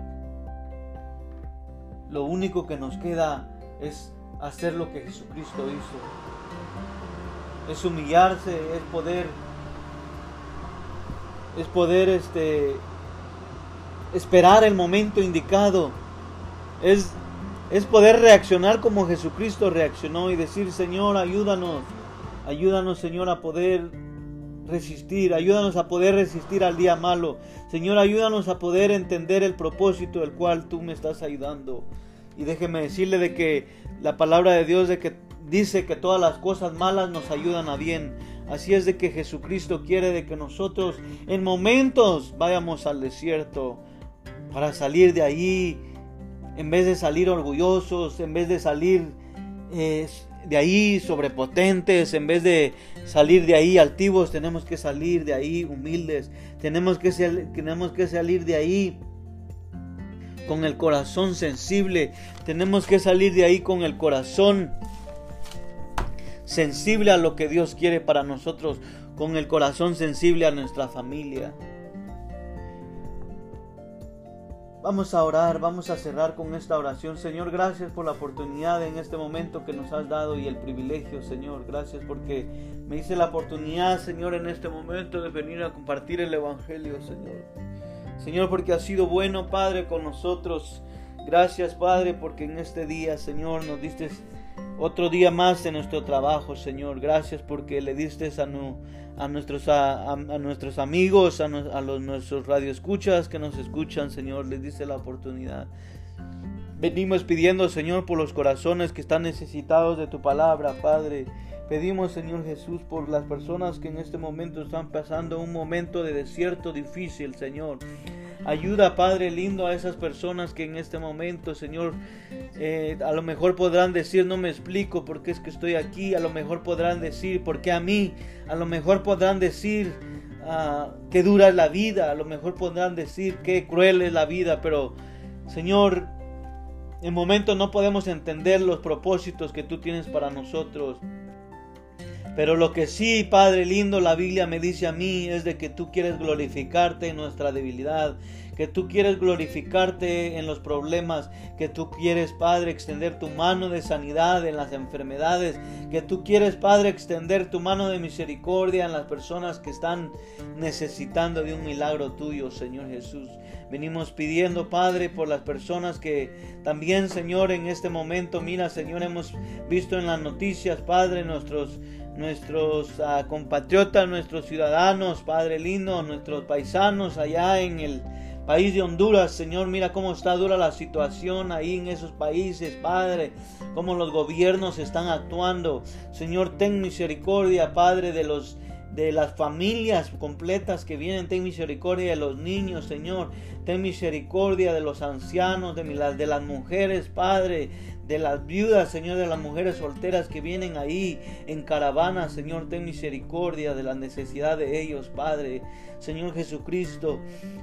Lo único que nos queda es hacer lo que Jesucristo hizo. Es humillarse, es poder es poder este esperar el momento indicado. Es es poder reaccionar como Jesucristo reaccionó y decir, Señor, ayúdanos, ayúdanos, Señor, a poder resistir, ayúdanos a poder resistir al día malo. Señor, ayúdanos a poder entender el propósito del cual tú me estás ayudando. Y déjeme decirle de que la palabra de Dios de que dice que todas las cosas malas nos ayudan a bien. Así es de que Jesucristo quiere de que nosotros en momentos vayamos al desierto para salir de ahí en vez de salir orgullosos, en vez de salir eh, de ahí sobrepotentes, en vez de salir de ahí altivos, tenemos que salir de ahí humildes, tenemos que, tenemos que salir de ahí con el corazón sensible, tenemos que salir de ahí con el corazón sensible a lo que Dios quiere para nosotros, con el corazón sensible a nuestra familia. Vamos a orar, vamos a cerrar con esta oración. Señor, gracias por la oportunidad en este momento que nos has dado y el privilegio, Señor. Gracias porque me hice la oportunidad, Señor, en este momento de venir a compartir el Evangelio, Señor. Señor, porque has sido bueno, Padre, con nosotros. Gracias, Padre, porque en este día, Señor, nos diste otro día más en nuestro trabajo, Señor. Gracias porque le diste a, a, nuestros, a, nuestros amigos, a, los, nuestros radioescuchas que nos escuchan, Señor. Les diste la oportunidad. Venimos pidiendo, Señor, por los corazones que están necesitados de tu palabra, Padre. Pedimos, Señor Jesús, por las personas que en este momento están pasando un momento de desierto difícil, Señor. Ayuda, Padre lindo, a esas personas que en este momento, Señor, eh, a lo mejor podrán decir, no me explico por qué es que estoy aquí. A lo mejor podrán decir, ¿por qué a mí? A lo mejor podrán decir, uh, qué dura es la vida. A lo mejor podrán decir, qué cruel es la vida. Pero, Señor, en momento no podemos entender los propósitos que tú tienes para nosotros. Pero lo que sí, Padre lindo, la Biblia me dice a mí es de que tú quieres glorificarte en nuestra debilidad, que tú quieres glorificarte en los problemas, que tú quieres, Padre, extender tu mano de sanidad en las enfermedades, que tú quieres, Padre, extender tu mano de misericordia en las personas que están necesitando de un milagro tuyo, Señor Jesús. Venimos pidiendo, Padre, por las personas que también, Señor, en este momento, mira, Señor, hemos visto en las noticias, Padre, nuestros nuestros ah, compatriotas, nuestros ciudadanos, Padre lindo, nuestros paisanos allá en el país de Honduras, Señor, mira cómo está dura la situación ahí en esos países, Padre, cómo los gobiernos están actuando. Señor, ten misericordia, Padre, de los de las familias completas que vienen, ten misericordia de los niños, Señor, ten misericordia de los ancianos, de las, de las mujeres, Padre, de las viudas, Señor, de las mujeres solteras que vienen ahí en caravana, Señor, ten misericordia de la necesidad de ellos, Padre. Señor Jesucristo,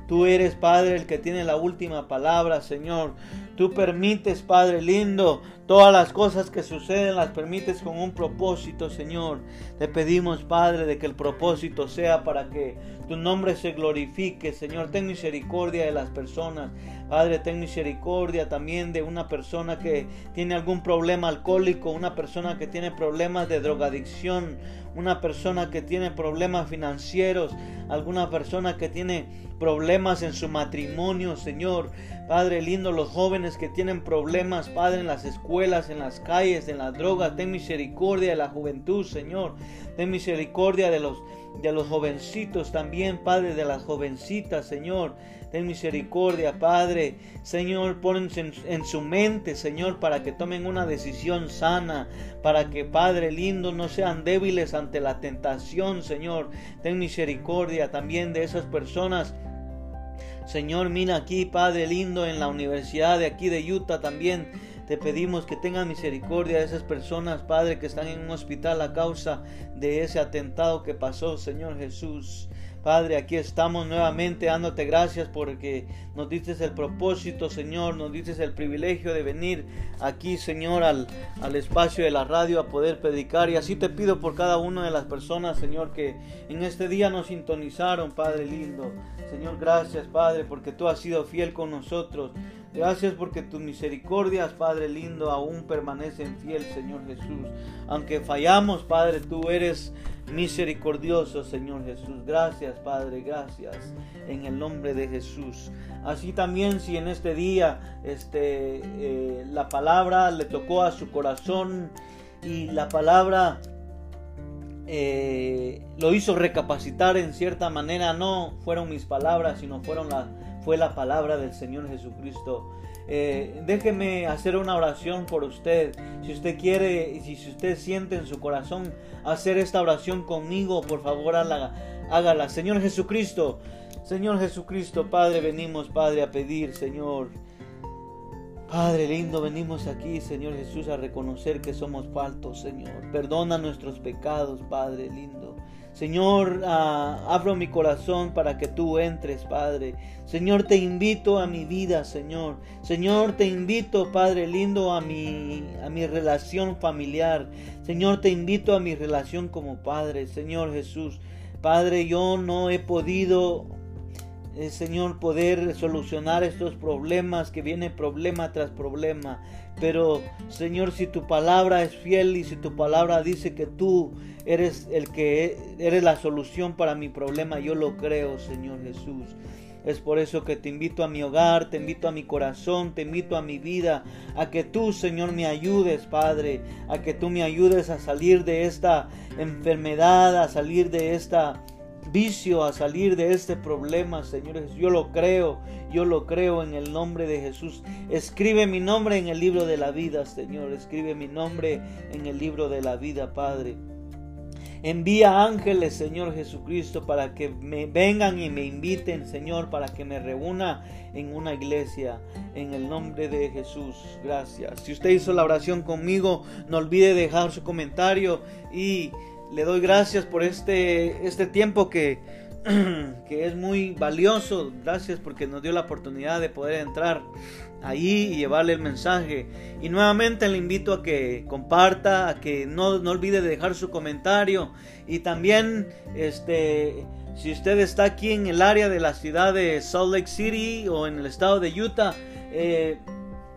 tú eres, Padre, el que tiene la última palabra, Señor. Tú permites, Padre lindo, todas las cosas que suceden las permites con un propósito, Señor. Te pedimos, Padre, de que el propósito sea para que tu nombre se glorifique, Señor. Ten misericordia de las personas. Padre, ten misericordia también de una persona que tiene algún problema alcohólico, una persona que tiene problemas de drogadicción, una persona que tiene problemas financieros, alguna persona que tiene problemas en su matrimonio, Señor. Padre lindo, los jóvenes que tienen problemas, Padre, en las escuelas, en las calles, en las drogas, ten misericordia de la juventud, Señor. Ten misericordia de los de los jovencitos también, Padre, de las jovencitas, Señor. Ten misericordia, Padre. Señor, ponen en, su mente, Señor, para que tomen una decisión sana, para que, Padre lindo, no sean débiles ante la tentación, Señor. Ten misericordia también de esas personas Señor, mira aquí, Padre lindo, en la universidad de aquí de Utah también Te pedimos que tenga misericordia de esas personas, Padre, que están en un hospital a causa de ese atentado que pasó, Señor Jesús. Padre, aquí estamos nuevamente dándote gracias porque nos dices el propósito, Señor, nos dices el privilegio de venir aquí, Señor, al, al espacio de la radio a poder predicar. Y así te pido por cada una de las personas, Señor, que en este día nos sintonizaron, Padre lindo. Señor, gracias, Padre, porque tú has sido fiel con nosotros. Gracias porque tus misericordias, Padre lindo, aún permanecen fiel, Señor Jesús. Aunque fallamos, Padre, tú eres misericordioso, Señor Jesús. Gracias, Padre, gracias en el nombre de Jesús. Así también si en este día este, eh, la palabra le tocó a su corazón y la palabra eh, lo hizo recapacitar en cierta manera, no fueron mis palabras, sino fueron la fue la palabra del Señor Jesucristo. Eh, déjeme hacer una oración por usted. Si usted quiere y si usted siente en su corazón hacer esta oración conmigo, por favor hágala. hágala. Señor Jesucristo, Señor Jesucristo, Padre, venimos, Padre, a pedir, Señor. Padre lindo, venimos aquí, Señor Jesús, a reconocer que somos faltos, Señor. Perdona nuestros pecados, Padre lindo. Señor, ah, abro mi corazón para que tú entres, Padre. Señor, te invito a mi vida, Señor. Señor, te invito, Padre lindo, a mi, a mi relación familiar. Señor, te invito a mi relación como Padre. Señor Jesús, Padre, yo no he podido eh, Señor, poder solucionar estos problemas que viene problema tras problema. Pero, Señor, si tu palabra es fiel y si tu palabra dice que tú eres el que eres la solución para mi problema, yo lo creo, Señor Jesús. Es por eso que te invito a mi hogar, te invito a mi corazón, te invito a mi vida, a que tú, Señor, me ayudes, Padre, a que tú me ayudes a salir de esta enfermedad, a salir de esta vicio a salir de este problema, señores. Yo lo creo, yo lo creo en el nombre de Jesús. Escribe mi nombre en el libro de la vida, Señor. Escribe mi nombre en el libro de la vida, Padre. Envía ángeles, Señor Jesucristo, para que me vengan y me inviten, Señor, para que me reúna en una iglesia. En el nombre de Jesús, gracias. Si usted hizo la oración conmigo, no olvide dejar su comentario y le doy gracias por este, este tiempo que, que es muy valioso. Gracias porque nos dio la oportunidad de poder entrar ahí y llevarle el mensaje. Y nuevamente le invito a que comparta, a que no, no olvide dejar su comentario. Y también, este, si usted está aquí en el área de la ciudad de Salt Lake City o en el estado de Utah, eh,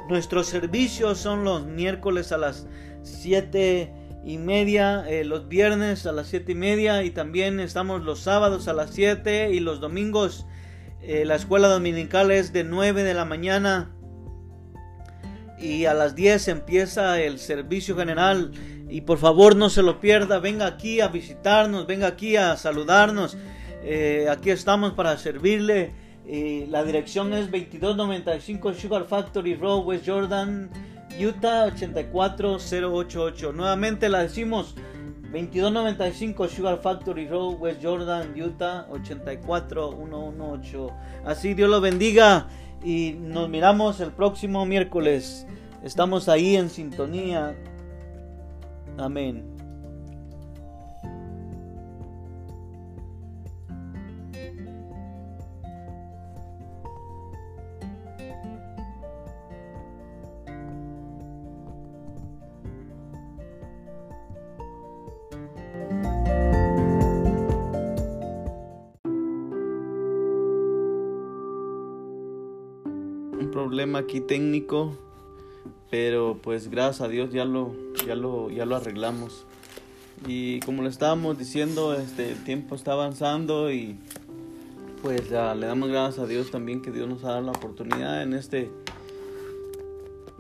nuestros servicios son los miércoles a las 7 y media eh, los viernes a las siete y media y también estamos los sábados a las 7 y los domingos eh, la escuela dominical es de 9 de la mañana y a las 10 empieza el servicio general y por favor no se lo pierda, venga aquí a visitarnos, venga aquí a saludarnos, eh, aquí estamos para servirle. la dirección es 2295 Sugar Factory Road, West Jordan, Utah 84088. Nuevamente la decimos 2295 Sugar Factory Road, West Jordan, Utah 84118. Así Dios lo bendiga y nos miramos el próximo miércoles. Estamos ahí en sintonía. Amén. Problema aquí técnico, pero pues gracias a Dios ya lo, ya lo, ya lo arreglamos. Y como le estábamos diciendo, este, el tiempo está avanzando y pues ya le damos gracias a Dios también que Dios nos ha dado la oportunidad en este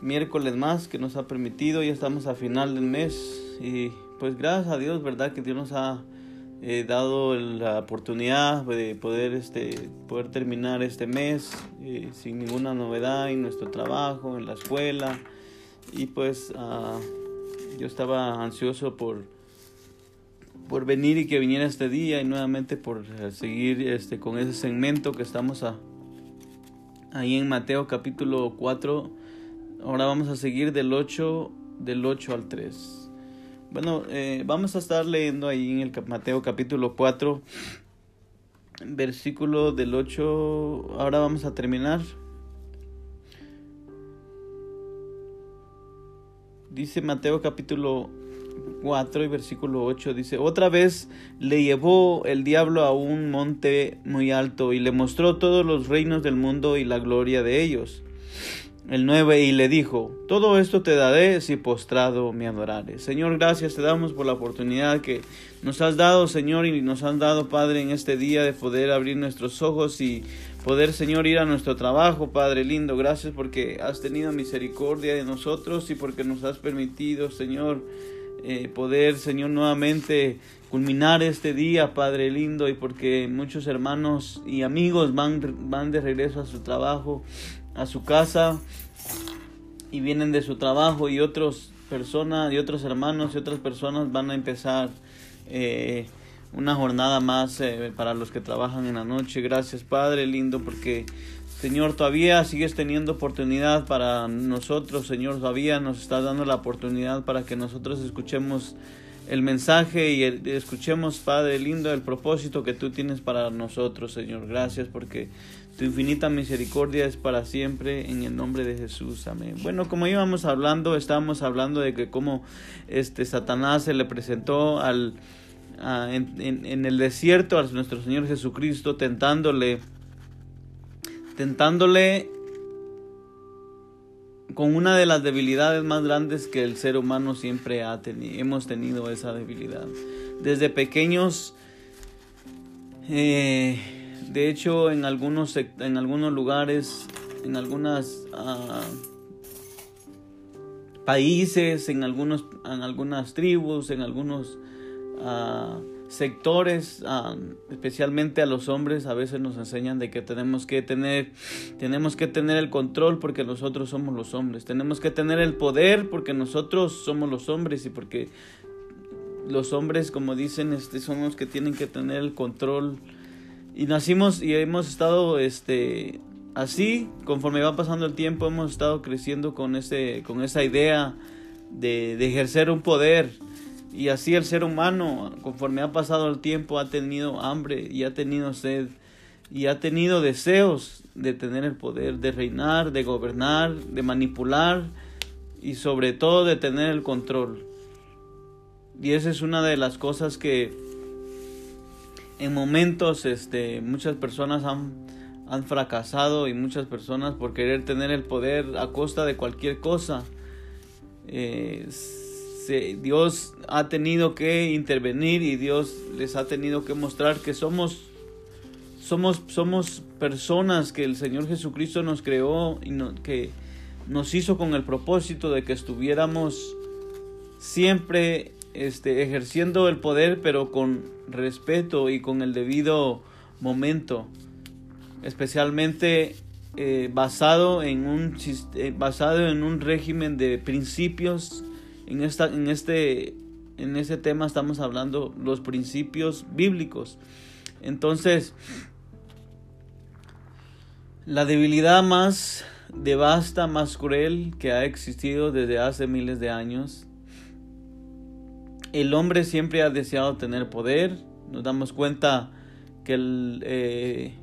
miércoles más que nos ha permitido. Ya estamos a final del mes y pues gracias a Dios, ¿verdad? Que Dios nos ha He dado la oportunidad de poder, este, poder terminar este mes eh, sin ninguna novedad en nuestro trabajo, en la escuela. Y pues ah, yo estaba ansioso por, por venir y que viniera este día y nuevamente por seguir este, con ese segmento que estamos ahí en Mateo capítulo 4 Ahora vamos a seguir del 8, del 8 al 3. Bueno, eh, vamos a estar leyendo ahí en el Mateo capítulo 4, versículo del 8. Ahora vamos a terminar. Dice Mateo capítulo 4 y versículo 8 dice, otra vez le llevó el diablo a un monte muy alto y le mostró todos los reinos del mundo y la gloria de ellos. El 9 y le dijo, todo esto te daré si postrado me adorares. Señor, gracias te damos por la oportunidad que nos has dado, Señor, y nos has dado, Padre, en este día de poder abrir nuestros ojos y poder, Señor, ir a nuestro trabajo, Padre lindo. Gracias porque has tenido misericordia de nosotros y porque nos has permitido, Señor, eh, poder, Señor, nuevamente culminar este día, Padre lindo, y porque muchos hermanos y amigos van, van de regreso a su trabajo, a su casa, y vienen de su trabajo, y otros personas, y otros hermanos y otras personas van a empezar eh, una jornada más eh, para los que trabajan en la noche. Gracias, Padre lindo, porque Señor, todavía sigues teniendo oportunidad para nosotros, Señor, todavía nos estás dando la oportunidad para que nosotros escuchemos el mensaje y escuchemos, Padre lindo, el propósito que tú tienes para nosotros, Señor. Gracias porque tu infinita misericordia es para siempre en el nombre de Jesús. Amén. Bueno, como íbamos hablando, estábamos hablando de que como este Satanás se le presentó al en, en el desierto a nuestro Señor Jesucristo tentándole tentándole con una de las debilidades más grandes que el ser humano siempre ha tenido. Hemos tenido esa debilidad. Desde pequeños, eh, de hecho, en algunos, en algunos lugares, en algunas ah, países, en, algunos, en algunas tribus, en algunos... Uh, sectores, ah, especialmente a los hombres, a veces nos enseñan de que tenemos que tener, tenemos que tener el control porque nosotros somos los hombres, tenemos que tener el poder porque nosotros somos los hombres y porque los hombres, como dicen, este, son los que tienen que tener el control. Y nacimos y hemos estado, este, así, conforme va pasando el tiempo, hemos estado creciendo con ese, con esa idea de, de ejercer un poder y así el ser humano, conforme ha pasado el tiempo, ha tenido hambre y ha tenido sed y ha tenido deseos de tener el poder, de reinar, de gobernar, de manipular y sobre todo de tener el control. Y esa es una de las cosas que en momentos este, muchas personas han, han fracasado y muchas personas por querer tener el poder a costa de cualquier cosa. Eh, Dios ha tenido que intervenir y Dios les ha tenido que mostrar que somos somos somos personas que el Señor Jesucristo nos creó y que nos hizo con el propósito de que estuviéramos siempre este, ejerciendo el poder, pero con respeto y con el debido momento, especialmente eh, basado en un eh, basado en un régimen de principios en, esta, en, este, en tema estamos hablando los principios bíblicos. Entonces, la debilidad más devasta, más cruel que ha existido desde hace miles de años. El hombre siempre ha deseado tener poder. Nos damos cuenta que eh,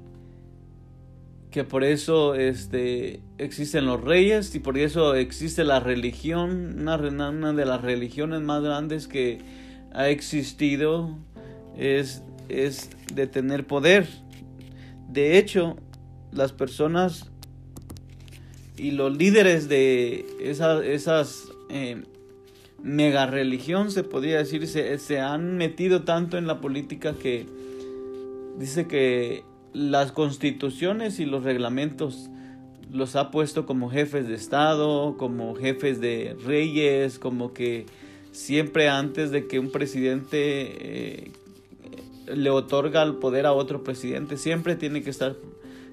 que por eso este, existen los reyes y por eso existe la religión, una, una de las religiones más grandes que ha existido es, es de tener poder. De hecho, las personas y los líderes de esas, esas eh, mega religión, se podría decir, se, se han metido tanto en la política que dice que las constituciones y los reglamentos los ha puesto como jefes de Estado, como jefes de reyes, como que siempre antes de que un presidente eh, le otorga el poder a otro presidente, siempre tiene que estar,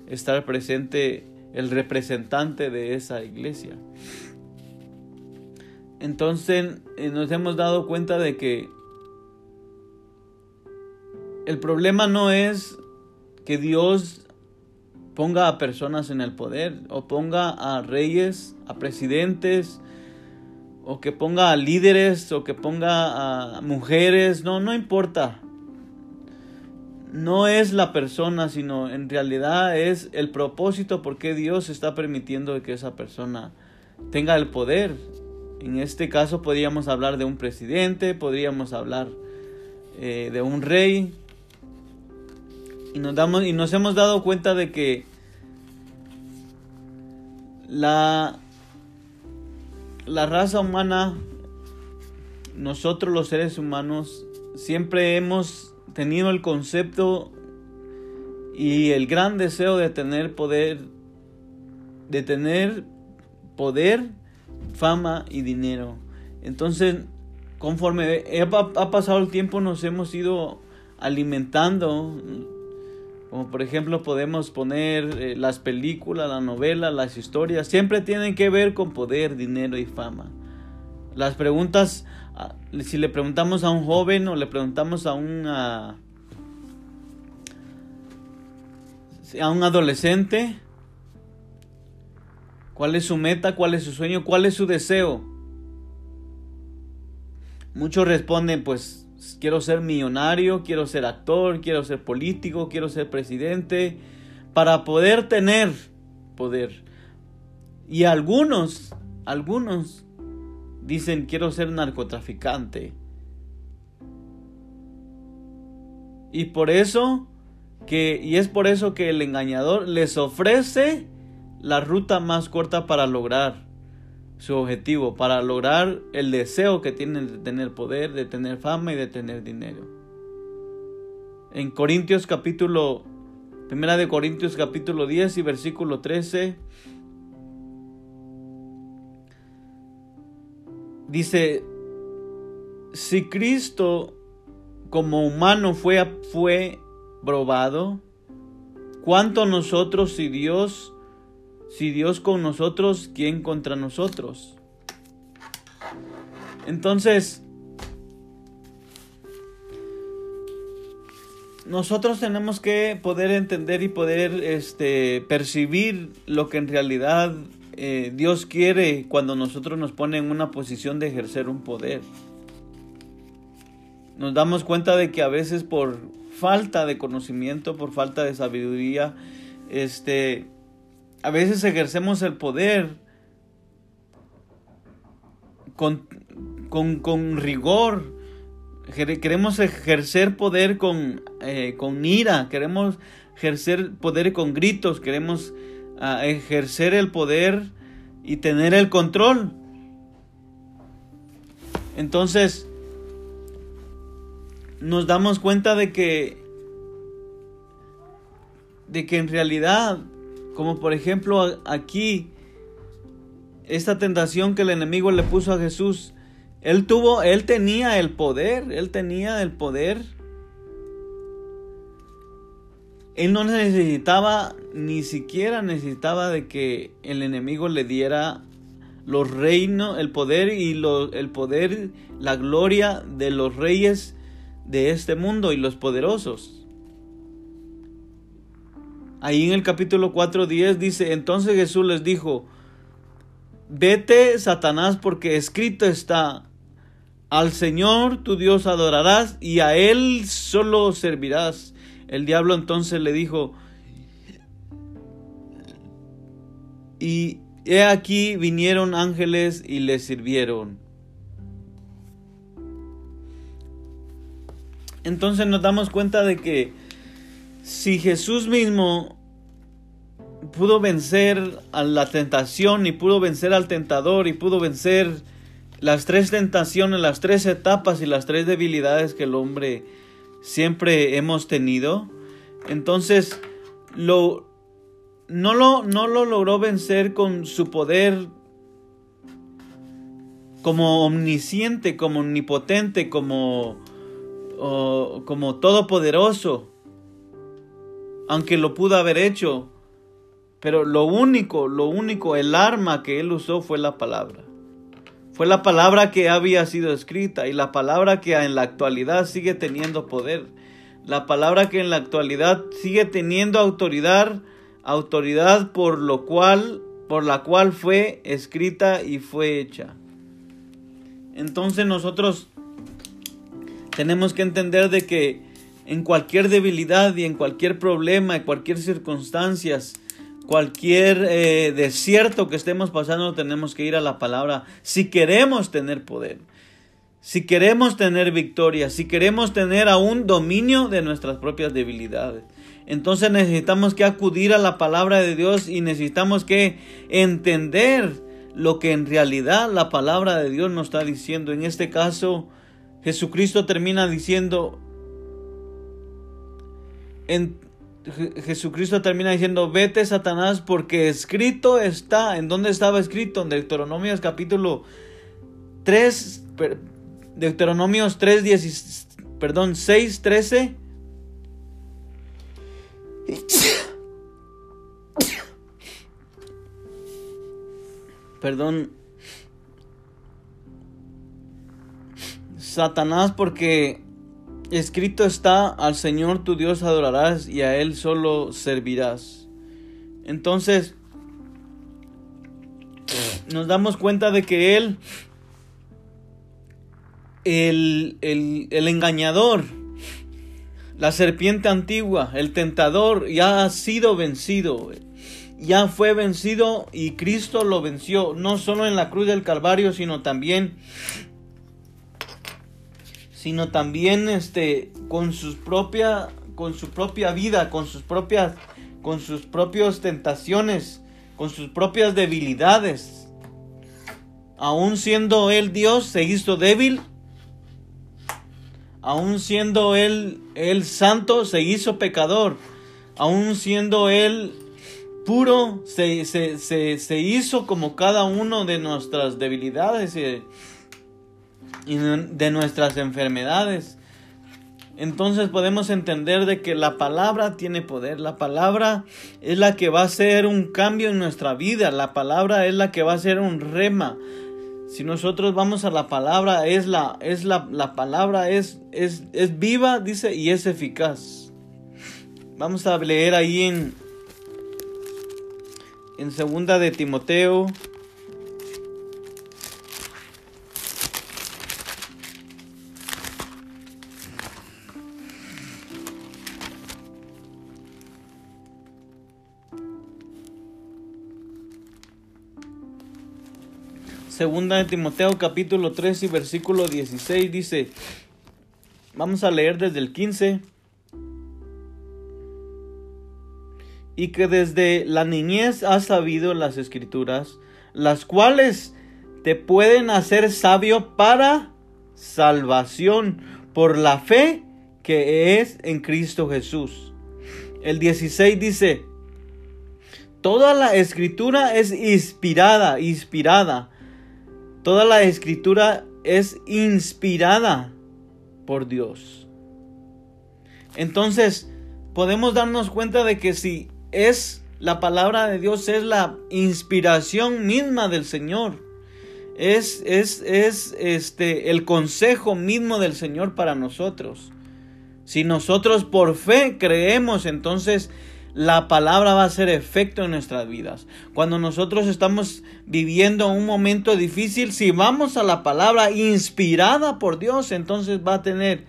estar presente el representante de esa iglesia. Entonces eh, nos hemos dado cuenta de que el problema no es que Dios ponga a personas en el poder, o ponga a reyes, a presidentes, o que ponga a líderes, o que ponga a mujeres, no, no importa. No es la persona, sino en realidad es el propósito por qué Dios está permitiendo que esa persona tenga el poder. En este caso podríamos hablar de un presidente, podríamos hablar eh, de un rey, y nos, damos, y nos hemos dado cuenta de que la, la raza humana, nosotros los seres humanos, siempre hemos tenido el concepto y el gran deseo de tener poder, de tener poder, fama y dinero. Entonces, conforme ha pasado el tiempo, nos hemos ido alimentando como por ejemplo podemos poner eh, las películas, la novela, las historias, siempre tienen que ver con poder, dinero y fama. Las preguntas, ah, si le preguntamos a un joven o le preguntamos a un, a, a un adolescente, ¿cuál es su meta? ¿Cuál es su sueño? ¿Cuál es su deseo? Muchos responden, pues quiero ser millonario, quiero ser actor, quiero ser político, quiero ser presidente, para poder tener poder. Y algunos, algunos dicen quiero ser narcotraficante. Y por eso que y es por eso que el engañador les ofrece la ruta más corta para lograr su objetivo, para lograr el deseo que tienen de tener poder, de tener fama y de tener dinero. En Corintios capítulo, primera de Corintios capítulo 10 y versículo 13, dice, si Cristo como humano fue, fue probado, ¿cuánto nosotros si Dios si Dios con nosotros, ¿quién contra nosotros? Entonces, nosotros tenemos que poder entender y poder este, percibir lo que en realidad eh, Dios quiere cuando nosotros nos pone en una posición de ejercer un poder. Nos damos cuenta de que a veces por falta de conocimiento, por falta de sabiduría, este, a veces ejercemos el poder con, con, rigor. Queremos ejercer poder con, eh, con ira, queremos ejercer poder con gritos, queremos ah, ejercer el poder y tener el control. Entonces, nos damos cuenta de que de que en realidad como por ejemplo aquí, esta tentación que el enemigo le puso a Jesús. Él tuvo, él tenía el poder, él tenía el poder. Él no necesitaba, ni siquiera necesitaba de que el enemigo le diera los reinos, el poder y el poder, la gloria de los reyes de este mundo y los poderosos. Ahí en el capítulo 4.10 dice, entonces Jesús les dijo, vete Satanás porque escrito está, al Señor tu Dios adorarás y a Él solo servirás. El diablo entonces le dijo, y he aquí vinieron ángeles y le sirvieron. Entonces nos damos cuenta de que si Jesús mismo pudo vencer a la tentación y pudo vencer al tentador y pudo vencer las tres tentaciones, las tres etapas y las tres debilidades que el hombre siempre hemos tenido, entonces lo, no, lo, no lo logró vencer con su poder como omnisciente, como omnipotente, como, como todopoderoso aunque lo pudo haber hecho. Pero lo único, lo único, el arma que él usó fue la palabra. Fue la palabra que había sido escrita y la palabra que en la actualidad sigue teniendo poder. La palabra que en la actualidad sigue teniendo autoridad, autoridad por lo cual por la cual fue escrita y fue hecha. Entonces nosotros tenemos que entender de que en cualquier debilidad y en cualquier problema, en cualquier circunstancia, cualquier eh, desierto que estemos pasando, tenemos que ir a la palabra si queremos tener poder, si queremos tener victoria, si queremos tener aún dominio de nuestras propias debilidades. Entonces necesitamos que acudir a la palabra de Dios y necesitamos que entender lo que en realidad la palabra de Dios nos está diciendo. En este caso, Jesucristo termina diciendo, en, Jesucristo termina diciendo, vete Satanás porque escrito está, ¿en dónde estaba escrito? En Deuteronomios capítulo 3, Deuteronomios 3, 10, perdón, 6, 13. Perdón. Satanás porque escrito está, al Señor tu Dios adorarás y a Él solo servirás. Entonces, nos damos cuenta de que Él, el, el, el engañador, la serpiente antigua, el tentador, ya ha sido vencido. Ya fue vencido y Cristo lo venció, no solo en la cruz del Calvario, sino también sino también este con sus propia con su propia vida, con sus propias con sus tentaciones, con sus propias debilidades. Aún siendo él Dios, se hizo débil aún siendo él, el santo, se hizo pecador. Aún siendo él puro, se, se, hizo como cada uno de nuestras debilidades y, de nuestras enfermedades. Entonces podemos entender de que la palabra tiene poder. La palabra es la que va a hacer un cambio en nuestra vida. La palabra es la que va a hacer un rema. Si nosotros vamos a la palabra, es la, es la, la palabra es, es, es viva, dice, y es eficaz. Vamos a leer ahí en, en segunda de Timoteo Segunda de Timoteo capítulo 3 y versículo 16 dice, vamos a leer desde el 15, y que desde la niñez has sabido las escrituras, las cuales te pueden hacer sabio para salvación por la fe que es en Cristo Jesús. El 16 dice, toda la escritura es inspirada, inspirada Toda la escritura es inspirada por Dios. Entonces, podemos darnos cuenta de que si es la palabra de Dios, es la inspiración misma del Señor. Es, es, es este, el consejo mismo del Señor para nosotros. Si nosotros por fe creemos, entonces la palabra va a hacer efecto en nuestras vidas. Cuando nosotros estamos viviendo un momento difícil, si vamos a la palabra inspirada por Dios, entonces va a tener,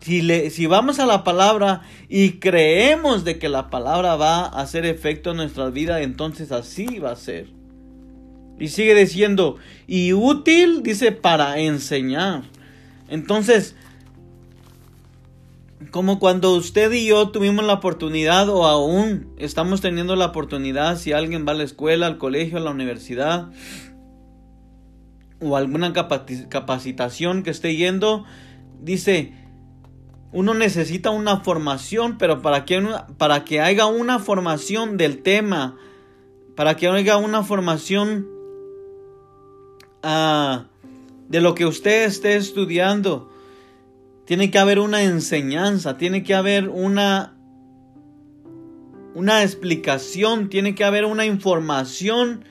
si, le, si vamos a la palabra y creemos de que la palabra va a hacer efecto en nuestras vidas, entonces así va a ser. Y sigue diciendo, y útil, dice, para enseñar. Entonces, como cuando usted y yo tuvimos la oportunidad o aún estamos teniendo la oportunidad si alguien va a la escuela, al colegio, a la universidad o alguna capacitación que esté yendo, dice, uno necesita una formación, pero para que, para que haya una formación del tema, para que haya una formación ah, de lo que usted esté estudiando, tiene que haber una enseñanza, tiene que haber una, una explicación, tiene que haber una información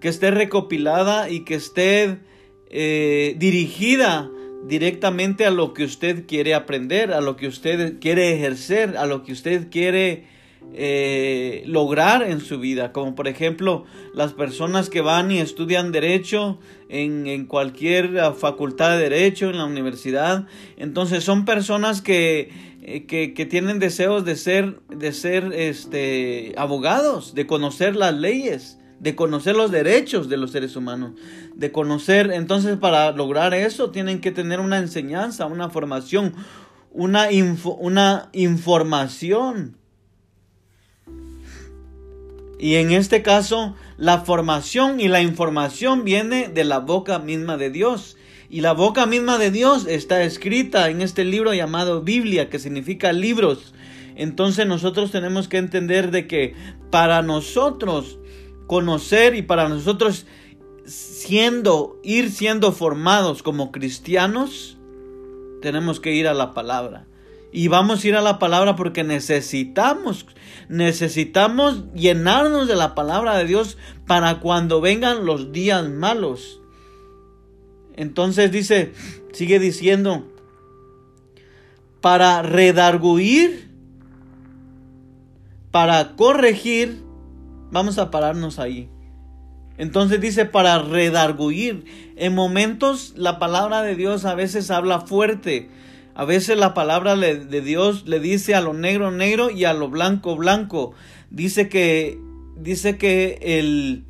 que esté recopilada y que esté eh, dirigida directamente a lo que usted quiere aprender, a lo que usted quiere ejercer, a lo que usted quiere eh, lograr en su vida, como por ejemplo las personas que van y estudian derecho en, cualquier ah, facultad de derecho, en la universidad, entonces son personas que, eh, que, tienen deseos de ser, de ser este, abogados, de conocer las leyes, de conocer los derechos de los seres humanos, de conocer, entonces para lograr eso tienen que tener una enseñanza, una formación, una, una información y en este caso, la formación y la información viene de la boca misma de Dios. Y la boca misma de Dios está escrita en este libro llamado Biblia, que significa libros. Entonces nosotros tenemos que entender de que para nosotros conocer y para nosotros siendo, ir siendo formados como cristianos, tenemos que ir a la palabra. Y vamos a ir a la palabra porque necesitamos, necesitamos llenarnos de la palabra de Dios para cuando vengan los días malos. Entonces dice, sigue diciendo, para redarguir, para corregir, vamos a pararnos ahí. Entonces dice para redarguir. En momentos la palabra de Dios a veces habla fuerte a veces la palabra de Dios le dice a lo negro negro y a lo blanco blanco. Dice que dice que el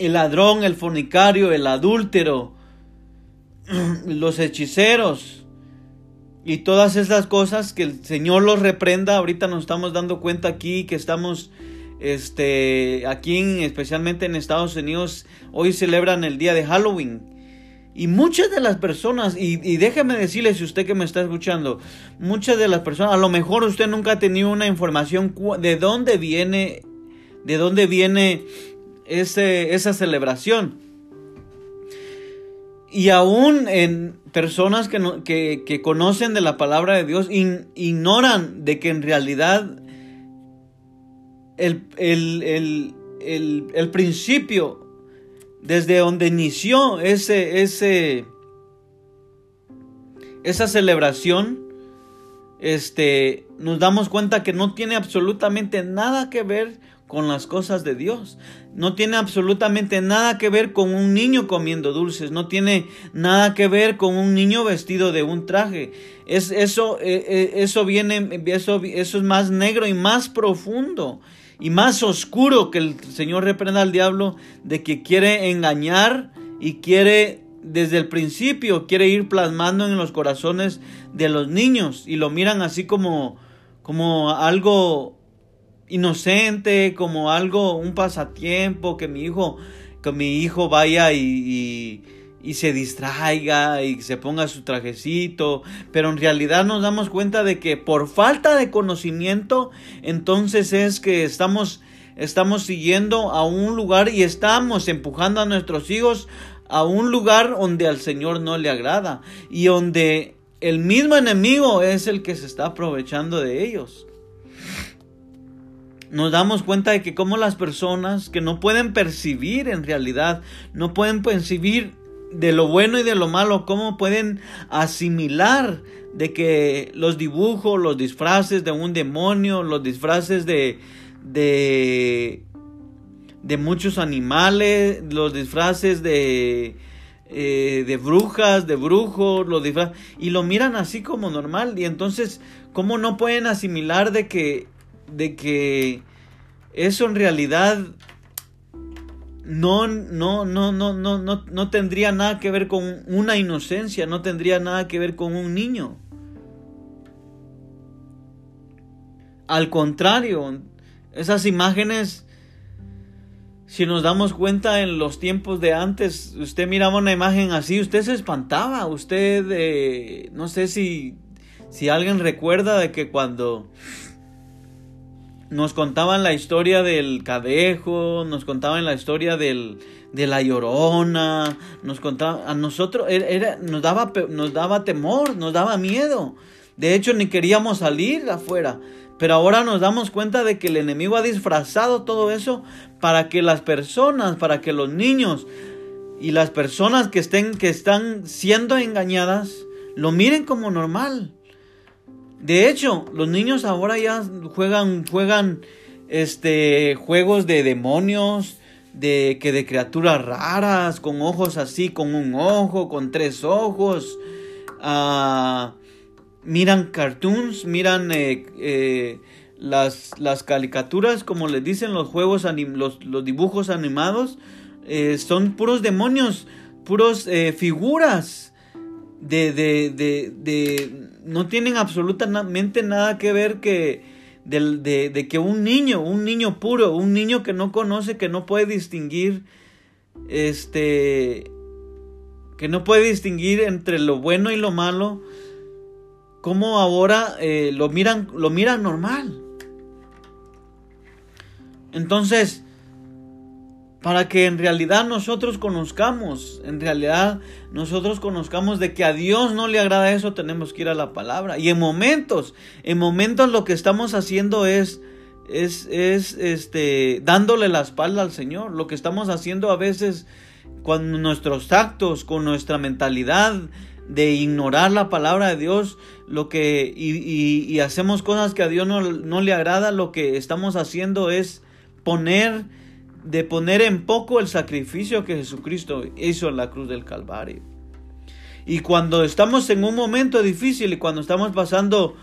el ladrón, el fornicario, el adúltero, los hechiceros y todas esas cosas que el Señor los reprenda. Ahorita nos estamos dando cuenta aquí que estamos este aquí especialmente en Estados Unidos hoy celebran el día de Halloween y muchas de las personas, y, déjeme decirle si usted que me está escuchando, muchas de las personas, a lo mejor usted nunca ha tenido una información de dónde viene, de dónde viene ese, esa celebración. Y aún en personas que, que, conocen de la palabra de Dios, ignoran de que en realidad el, el, el principio desde donde inició ese, ese, esa celebración, este, nos damos cuenta que no tiene absolutamente nada que ver con las cosas de Dios. No tiene absolutamente nada que ver con un niño comiendo dulces. No tiene nada que ver con un niño vestido de un traje. Es, eso, eh, eh, eso viene, eso, eso es más negro y más profundo y más oscuro que el Señor reprenda al diablo de que quiere engañar y quiere desde el principio quiere ir plasmando en los corazones de los niños y lo miran así como como algo inocente, como algo un pasatiempo que mi hijo que mi hijo vaya y y se distraiga y se ponga su trajecito, pero en realidad nos damos cuenta de que por falta de conocimiento, entonces es que estamos estamos siguiendo a un lugar y estamos empujando a nuestros hijos a un lugar donde al Señor no le agrada y donde el mismo enemigo es el que se está aprovechando de ellos. Nos damos cuenta de que como las personas que no pueden percibir en realidad, no pueden percibir de lo bueno y de lo malo, cómo pueden asimilar de que los dibujos, los disfraces de un demonio, los disfraces de, de, de muchos animales, los disfraces de, eh, de brujas, de brujos, los disfraces, y lo miran así como normal, y entonces, ¿cómo no pueden asimilar de que, de que eso en realidad no, no, no, no, no, no, no tendría nada que ver con una inocencia, no tendría nada que ver con un niño. Al contrario, esas imágenes, si nos damos cuenta en los tiempos de antes, usted miraba una imagen así, usted se espantaba, usted, eh, no sé si, si alguien recuerda de que cuando nos contaban la historia del cadejo, nos contaban la historia del, de la llorona, nos contaban, a nosotros nos, daba, nos daba temor, nos daba miedo. De hecho, ni queríamos salir afuera. Pero ahora nos damos cuenta de que el enemigo ha disfrazado todo eso para que las personas, para que los niños y las personas que estén que están siendo engañadas lo miren como normal. De hecho, los niños ahora ya juegan, juegan este, juegos de demonios, de que de criaturas raras, con ojos así, con un ojo, con tres ojos. Ah, miran cartoons, miran eh, eh, las, las, caricaturas, como les dicen los juegos, los, los, dibujos animados, eh, son puros demonios, puros figuras de, de, de, de, no tienen absolutamente nada que ver que de, de, que un niño, un niño puro, un niño que no conoce, que no puede distinguir, este, que no puede distinguir entre lo bueno y lo malo, como ahora eh, lo miran, lo miran normal. Entonces, para que en realidad nosotros conozcamos, en realidad nosotros conozcamos de que a Dios no le agrada eso, tenemos que ir a la palabra. Y en momentos, en momentos lo que estamos haciendo es, es, es, este, dándole la espalda al Señor. Lo que estamos haciendo a veces con nuestros actos, con nuestra mentalidad de ignorar la palabra de Dios, lo que, y, hacemos cosas que a Dios no, no le agrada, lo que estamos haciendo es poner de poner en poco el sacrificio que Jesucristo hizo en la cruz del Calvario. Y cuando estamos en un momento difícil y cuando estamos pasando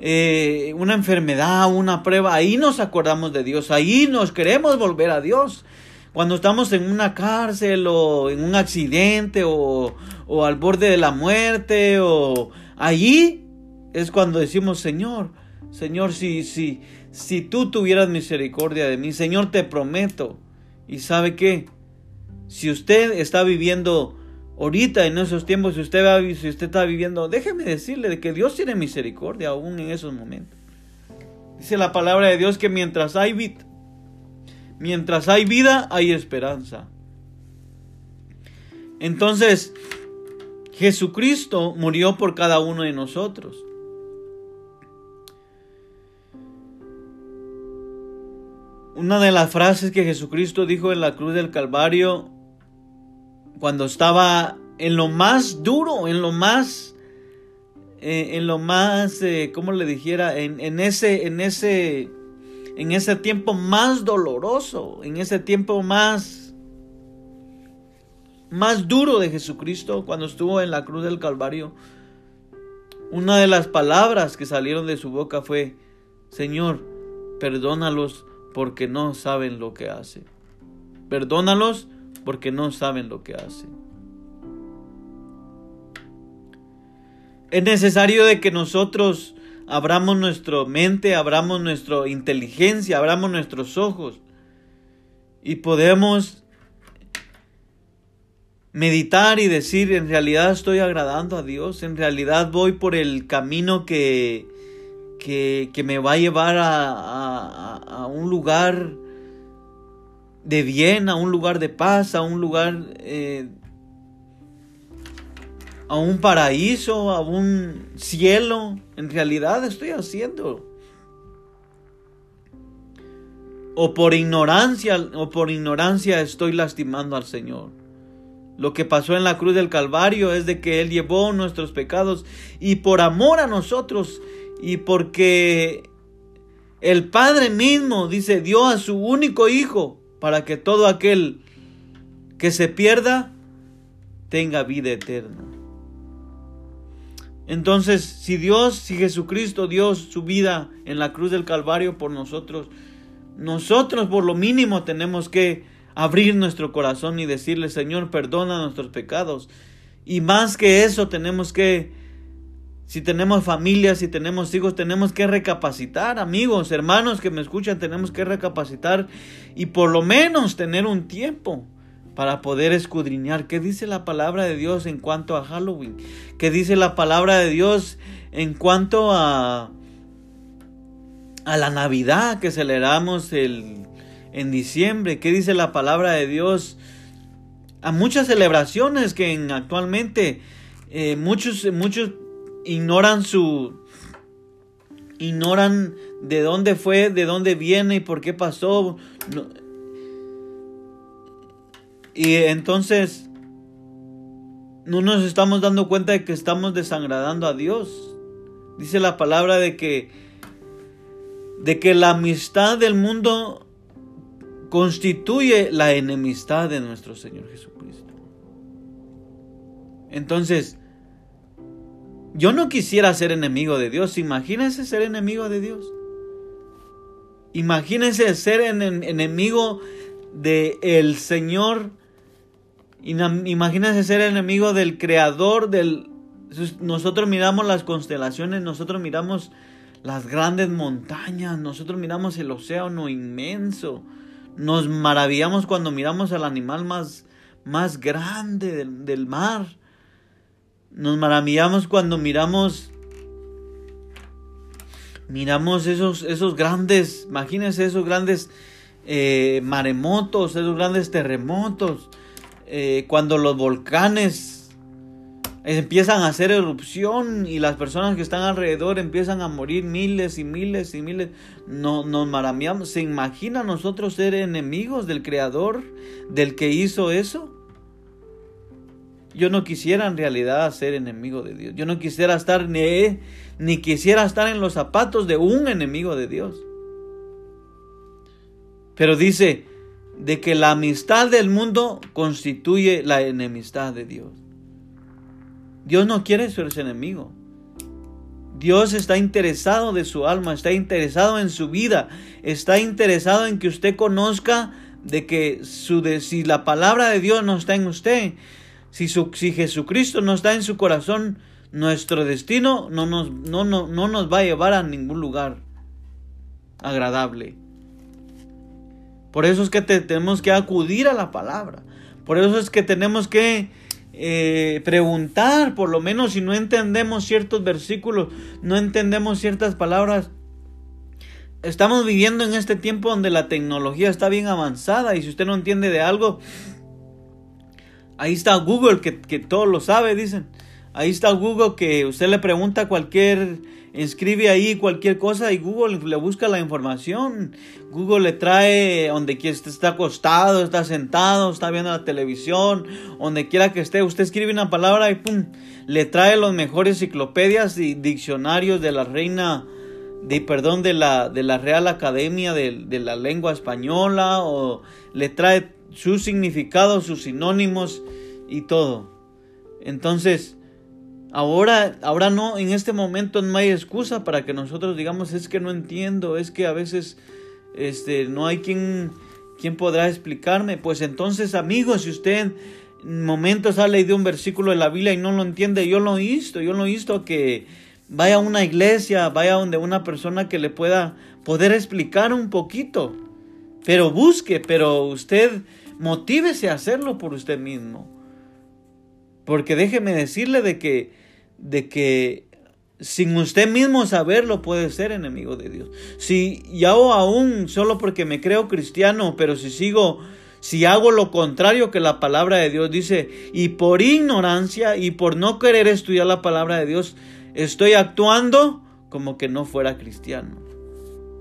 eh, una enfermedad, una prueba, ahí nos acordamos de Dios, ahí nos queremos volver a Dios. Cuando estamos en una cárcel o en un accidente o, al borde de la muerte o allí es cuando decimos, Señor, Señor, si, si, si tú tuvieras misericordia de mí, Señor, te prometo. ¿Y sabe qué? Si usted está viviendo ahorita en esos tiempos, si usted, va, si usted está viviendo, déjeme decirle de que Dios tiene misericordia aún en esos momentos. Dice la palabra de Dios que mientras hay vida, mientras hay vida, hay esperanza. Entonces, Jesucristo murió por cada uno de nosotros. Una de las frases que Jesucristo dijo en la cruz del Calvario, cuando estaba en lo más duro, en lo más, eh, en lo más, eh, ¿cómo le dijera? En, en, ese, en ese, en ese tiempo más doloroso, en ese tiempo más, más duro de Jesucristo, cuando estuvo en la cruz del Calvario, una de las palabras que salieron de su boca fue, Señor, perdónalos porque no saben lo que hacen. Perdónalos porque no saben lo que hacen. Es necesario de que nosotros abramos nuestra mente, abramos nuestra inteligencia, abramos nuestros ojos y podemos meditar y decir, en realidad estoy agradando a Dios, en realidad voy por el camino que, que, me va a llevar a, un lugar de bien, a un lugar de paz, a un lugar, eh, a un paraíso, a un cielo. En realidad estoy haciendo. O por ignorancia, o por ignorancia estoy lastimando al Señor. Lo que pasó en la cruz del Calvario es de que Él llevó nuestros pecados y por amor a nosotros y porque el Padre mismo, dice, dio a su único Hijo para que todo aquel que se pierda tenga vida eterna. Entonces, si Dios, si Jesucristo dio su vida en la cruz del Calvario por nosotros, nosotros por lo mínimo tenemos que abrir nuestro corazón y decirle, Señor, perdona nuestros pecados. Y más que eso, tenemos que si tenemos familia, si tenemos hijos, tenemos que recapacitar, amigos, hermanos que me escuchan, tenemos que recapacitar y por lo menos tener un tiempo para poder escudriñar. Qué dice la palabra de Dios en cuanto a Halloween, qué dice la palabra de Dios en cuanto a a la Navidad que celebramos el, en diciembre, qué dice la palabra de Dios a muchas celebraciones que actualmente eh, muchos muchos ignoran su ignoran de dónde fue, de dónde viene y por qué pasó. Y entonces no nos estamos dando cuenta de que estamos desagradando a Dios. Dice la palabra de que de que la amistad del mundo constituye la enemistad de nuestro Señor Jesucristo. Entonces, yo no quisiera ser enemigo de Dios. Imagínense ser enemigo de Dios. Imagínense ser enemigo del el Señor. Imagínense ser enemigo del Creador del... Nosotros miramos las constelaciones, nosotros miramos las grandes montañas, nosotros miramos el océano inmenso. Nos maravillamos cuando miramos al animal más, más grande del, del mar. Nos maravillamos cuando miramos miramos esos, esos grandes, imagínense esos grandes eh, maremotos, esos grandes terremotos, eh, cuando los volcanes empiezan a hacer erupción y las personas que están alrededor empiezan a morir miles y miles y miles, no, nos maravillamos, ¿se imagina nosotros ser enemigos del Creador, del que hizo eso? Yo no quisiera en realidad ser enemigo de Dios. Yo no quisiera estar ni, ni quisiera estar en los zapatos de un enemigo de Dios. Pero dice de que la amistad del mundo constituye la enemistad de Dios. Dios no quiere ser su enemigo. Dios está interesado de su alma, está interesado en su vida, está interesado en que usted conozca de que su si la palabra de Dios no está en usted, si, Jesucristo no está en su corazón, nuestro destino no nos, no, no, no nos va a llevar a ningún lugar agradable. Por eso es que tenemos que acudir a la palabra. Por eso es que tenemos que eh, preguntar, por lo menos si no entendemos ciertos versículos, no entendemos ciertas palabras. Estamos viviendo en este tiempo donde la tecnología está bien avanzada y si usted no entiende de algo, Ahí está Google, que, que todo lo sabe, dicen. Ahí está Google, que usted le pregunta cualquier, escribe ahí cualquier cosa y Google le busca la información. Google le trae donde quiera esté, está acostado, está sentado, está viendo la televisión, donde quiera que esté. Usted escribe una palabra y pum, le trae los mejores enciclopedias y diccionarios de la reina, de perdón, de la, de la Real Academia de, de la Lengua Española, o le trae sus significados, sus sinónimos y todo. Entonces, ahora, ahora no, en este momento no hay excusa para que nosotros digamos es que no entiendo, es que a veces este, no hay quien, quien podrá explicarme. Pues entonces, amigos, si usted en momentos ha leído un versículo de la Biblia y no lo entiende, yo lo visto, yo lo visto que vaya a una iglesia, vaya donde una persona que le pueda poder explicar un poquito. Pero busque, pero usted Motívese a hacerlo por usted mismo. Porque déjeme decirle de que, de que sin usted mismo saberlo puede ser enemigo de Dios. Si yo aún solo porque me creo cristiano, pero si sigo, si hago lo contrario que la palabra de Dios dice, y por ignorancia y por no querer estudiar la palabra de Dios, estoy actuando como que no fuera cristiano.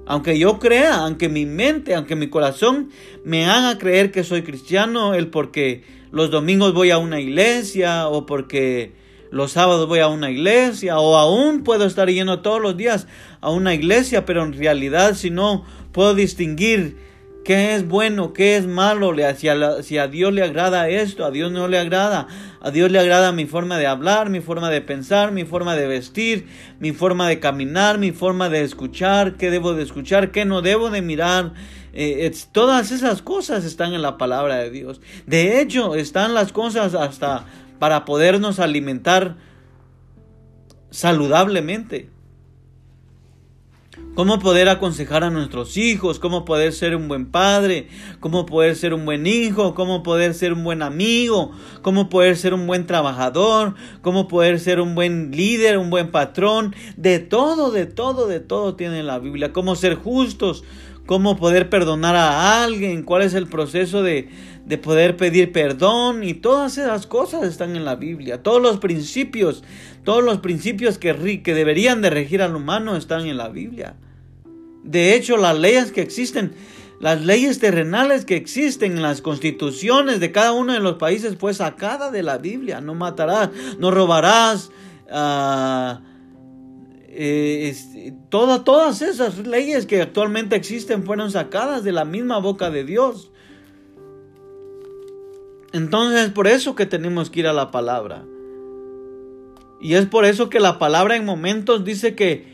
Aunque yo crea, aunque mi mente, aunque mi corazón me haga creer que soy cristiano, el porque los domingos voy a una iglesia o porque los sábados voy a una iglesia o aún puedo estar yendo todos los días a una iglesia, pero en realidad si no puedo distinguir qué es bueno, qué es malo, si a, si a Dios le agrada esto, a Dios no le agrada, a Dios le agrada mi forma de hablar, mi forma de pensar, mi forma de vestir, mi forma de caminar, mi forma de escuchar, qué debo de escuchar, qué no debo de mirar. Eh, todas esas cosas están en la palabra de Dios. De hecho, están las cosas hasta para podernos alimentar saludablemente cómo poder aconsejar a nuestros hijos, cómo poder ser un buen padre, cómo poder ser un buen hijo, cómo poder ser un buen amigo, cómo poder ser un buen trabajador, cómo poder ser un buen líder, un buen patrón, de todo, de todo, de todo tiene la Biblia, cómo ser justos, cómo poder perdonar a alguien, cuál es el proceso de, de poder pedir perdón y todas esas cosas están en la Biblia. Todos los principios, todos los principios que, que deberían de regir al humano están en la Biblia. De hecho, las leyes que existen, las leyes terrenales que existen en las constituciones de cada uno de los países fue sacada de la Biblia. No matarás, no robarás, uh, eh, todas esas leyes que actualmente existen fueron sacadas de la misma boca de Dios. Entonces es por eso que tenemos que ir a la palabra. Y es por eso que la palabra en momentos dice que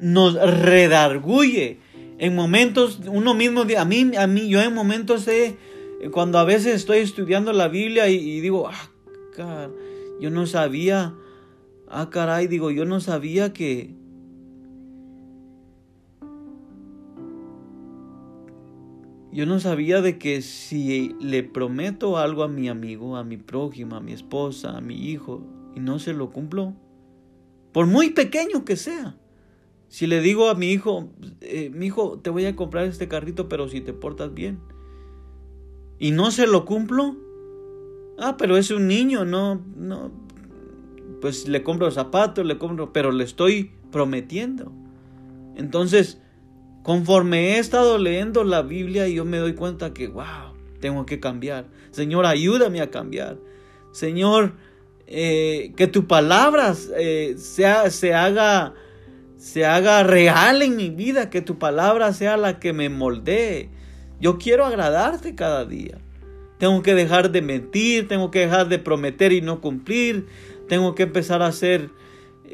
nos redarguye. En momentos, uno mismo, a mí, a mí, yo en momentos he, cuando a veces estoy estudiando la Biblia y, digo, ah, yo no sabía, ah, caray, digo, yo no sabía que, Yo no sabía de que si le prometo algo a mi amigo, a mi prójimo, a mi esposa, a mi hijo, y no se lo cumplo, por muy pequeño que sea, si le digo a mi hijo, eh, mi hijo, te voy a comprar este carrito, pero si te portas bien, y no se lo cumplo, ah, pero es un niño, no, no, pues le compro zapatos, le compro, pero le estoy prometiendo. Entonces, Conforme he estado leyendo la Biblia, yo me doy cuenta que, wow, tengo que cambiar. Señor, ayúdame a cambiar. Señor, eh, que tu palabra eh, sea, se, haga, se haga real en mi vida, que tu palabra sea la que me moldee. Yo quiero agradarte cada día. Tengo que dejar de mentir, tengo que dejar de prometer y no cumplir. Tengo que empezar a hacer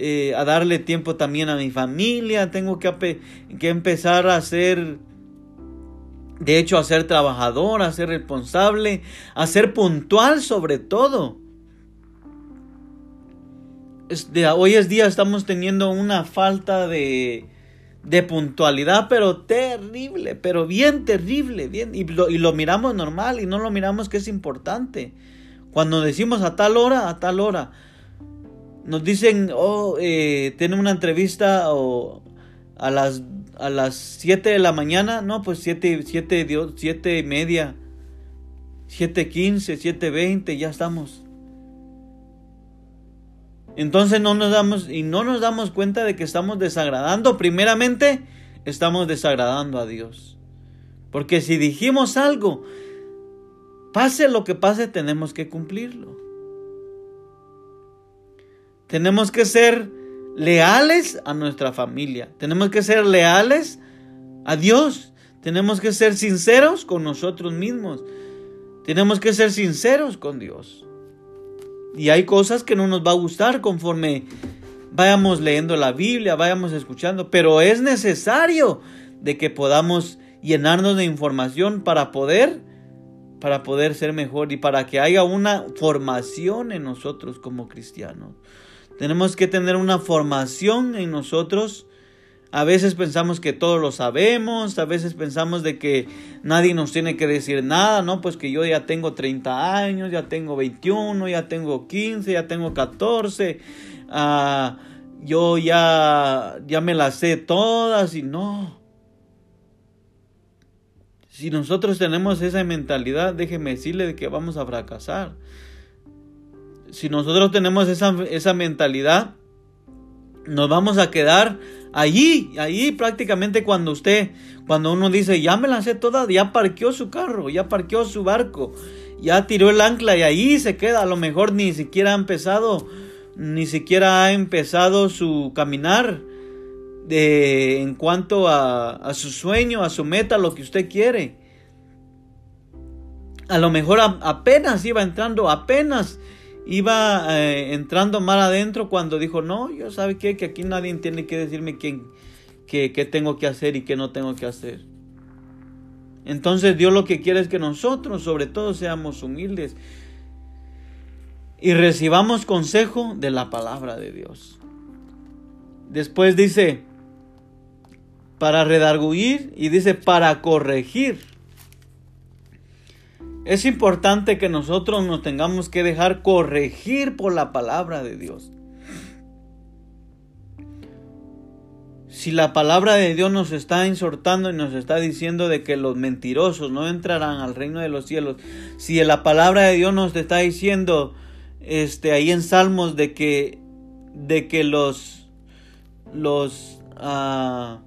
eh, a darle tiempo también a mi familia, tengo que, que empezar a ser, de hecho, a ser trabajador, a ser responsable, a ser puntual sobre todo. hoy es día estamos teniendo una falta de, de puntualidad, pero terrible, pero bien terrible, bien, y lo, y lo miramos normal y no lo miramos que es importante. Cuando decimos a tal hora, a tal hora, nos dicen, oh, eh, tienen una entrevista o a las a las 7 de la mañana, no, pues 7, 7, 7 y media, 7.15, 7.20, ya estamos. Entonces no nos damos y no nos damos cuenta de que estamos desagradando. Primeramente, estamos desagradando a Dios. Porque si dijimos algo, pase lo que pase, tenemos que cumplirlo. Tenemos que ser leales a nuestra familia. Tenemos que ser leales a Dios. Tenemos que ser sinceros con nosotros mismos. Tenemos que ser sinceros con Dios. Y hay cosas que no nos va a gustar conforme vayamos leyendo la Biblia, vayamos escuchando, pero es necesario de que podamos llenarnos de información para poder para poder ser mejor y para que haya una formación en nosotros como cristianos. Tenemos que tener una formación en nosotros. A veces pensamos que todo lo sabemos, a veces pensamos de que nadie nos tiene que decir nada, ¿no? Pues que yo ya tengo 30 años, ya tengo 21, ya tengo 15, ya tengo 14, ah, yo ya, ya me las sé todas y no. Si nosotros tenemos esa mentalidad, déjeme decirle que vamos a fracasar si nosotros tenemos esa, esa mentalidad, nos vamos a quedar allí, allí prácticamente cuando usted, cuando uno dice, ya me lancé toda, ya parqueó su carro, ya parqueó su barco, ya tiró el ancla y ahí se queda, a lo mejor ni siquiera ha empezado, ni siquiera ha empezado su caminar de, en cuanto a, a su sueño, a su meta, lo que usted quiere. A lo mejor apenas iba entrando, apenas iba eh, entrando mal adentro cuando dijo, no, yo sabe qué, que aquí nadie tiene que decirme quién, qué, qué tengo que hacer y qué no tengo que hacer. Entonces Dios lo que quiere es que nosotros sobre todo seamos humildes y recibamos consejo de la palabra de Dios. Después dice, para redarguir y dice, para corregir. Es importante que nosotros nos tengamos que dejar corregir por la palabra de Dios. Si la palabra de Dios nos está exhortando y nos está diciendo de que los mentirosos no entrarán al reino de los cielos, si la palabra de Dios nos está diciendo este ahí en Salmos de que de que los los uh,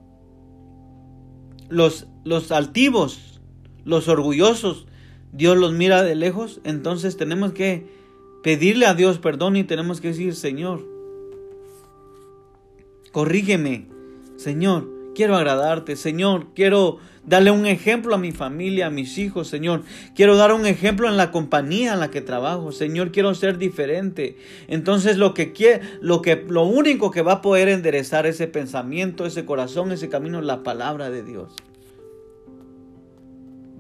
los los altivos, los orgullosos Dios los mira de lejos, entonces tenemos que pedirle a Dios perdón y tenemos que decir, Señor, corrígeme, Señor, quiero agradarte, Señor, quiero darle un ejemplo a mi familia, a mis hijos, Señor. Quiero dar un ejemplo en la compañía en la que trabajo, Señor, quiero ser diferente. Entonces lo que quiere, lo que lo único que va a poder enderezar ese pensamiento, ese corazón, ese camino es la palabra de Dios.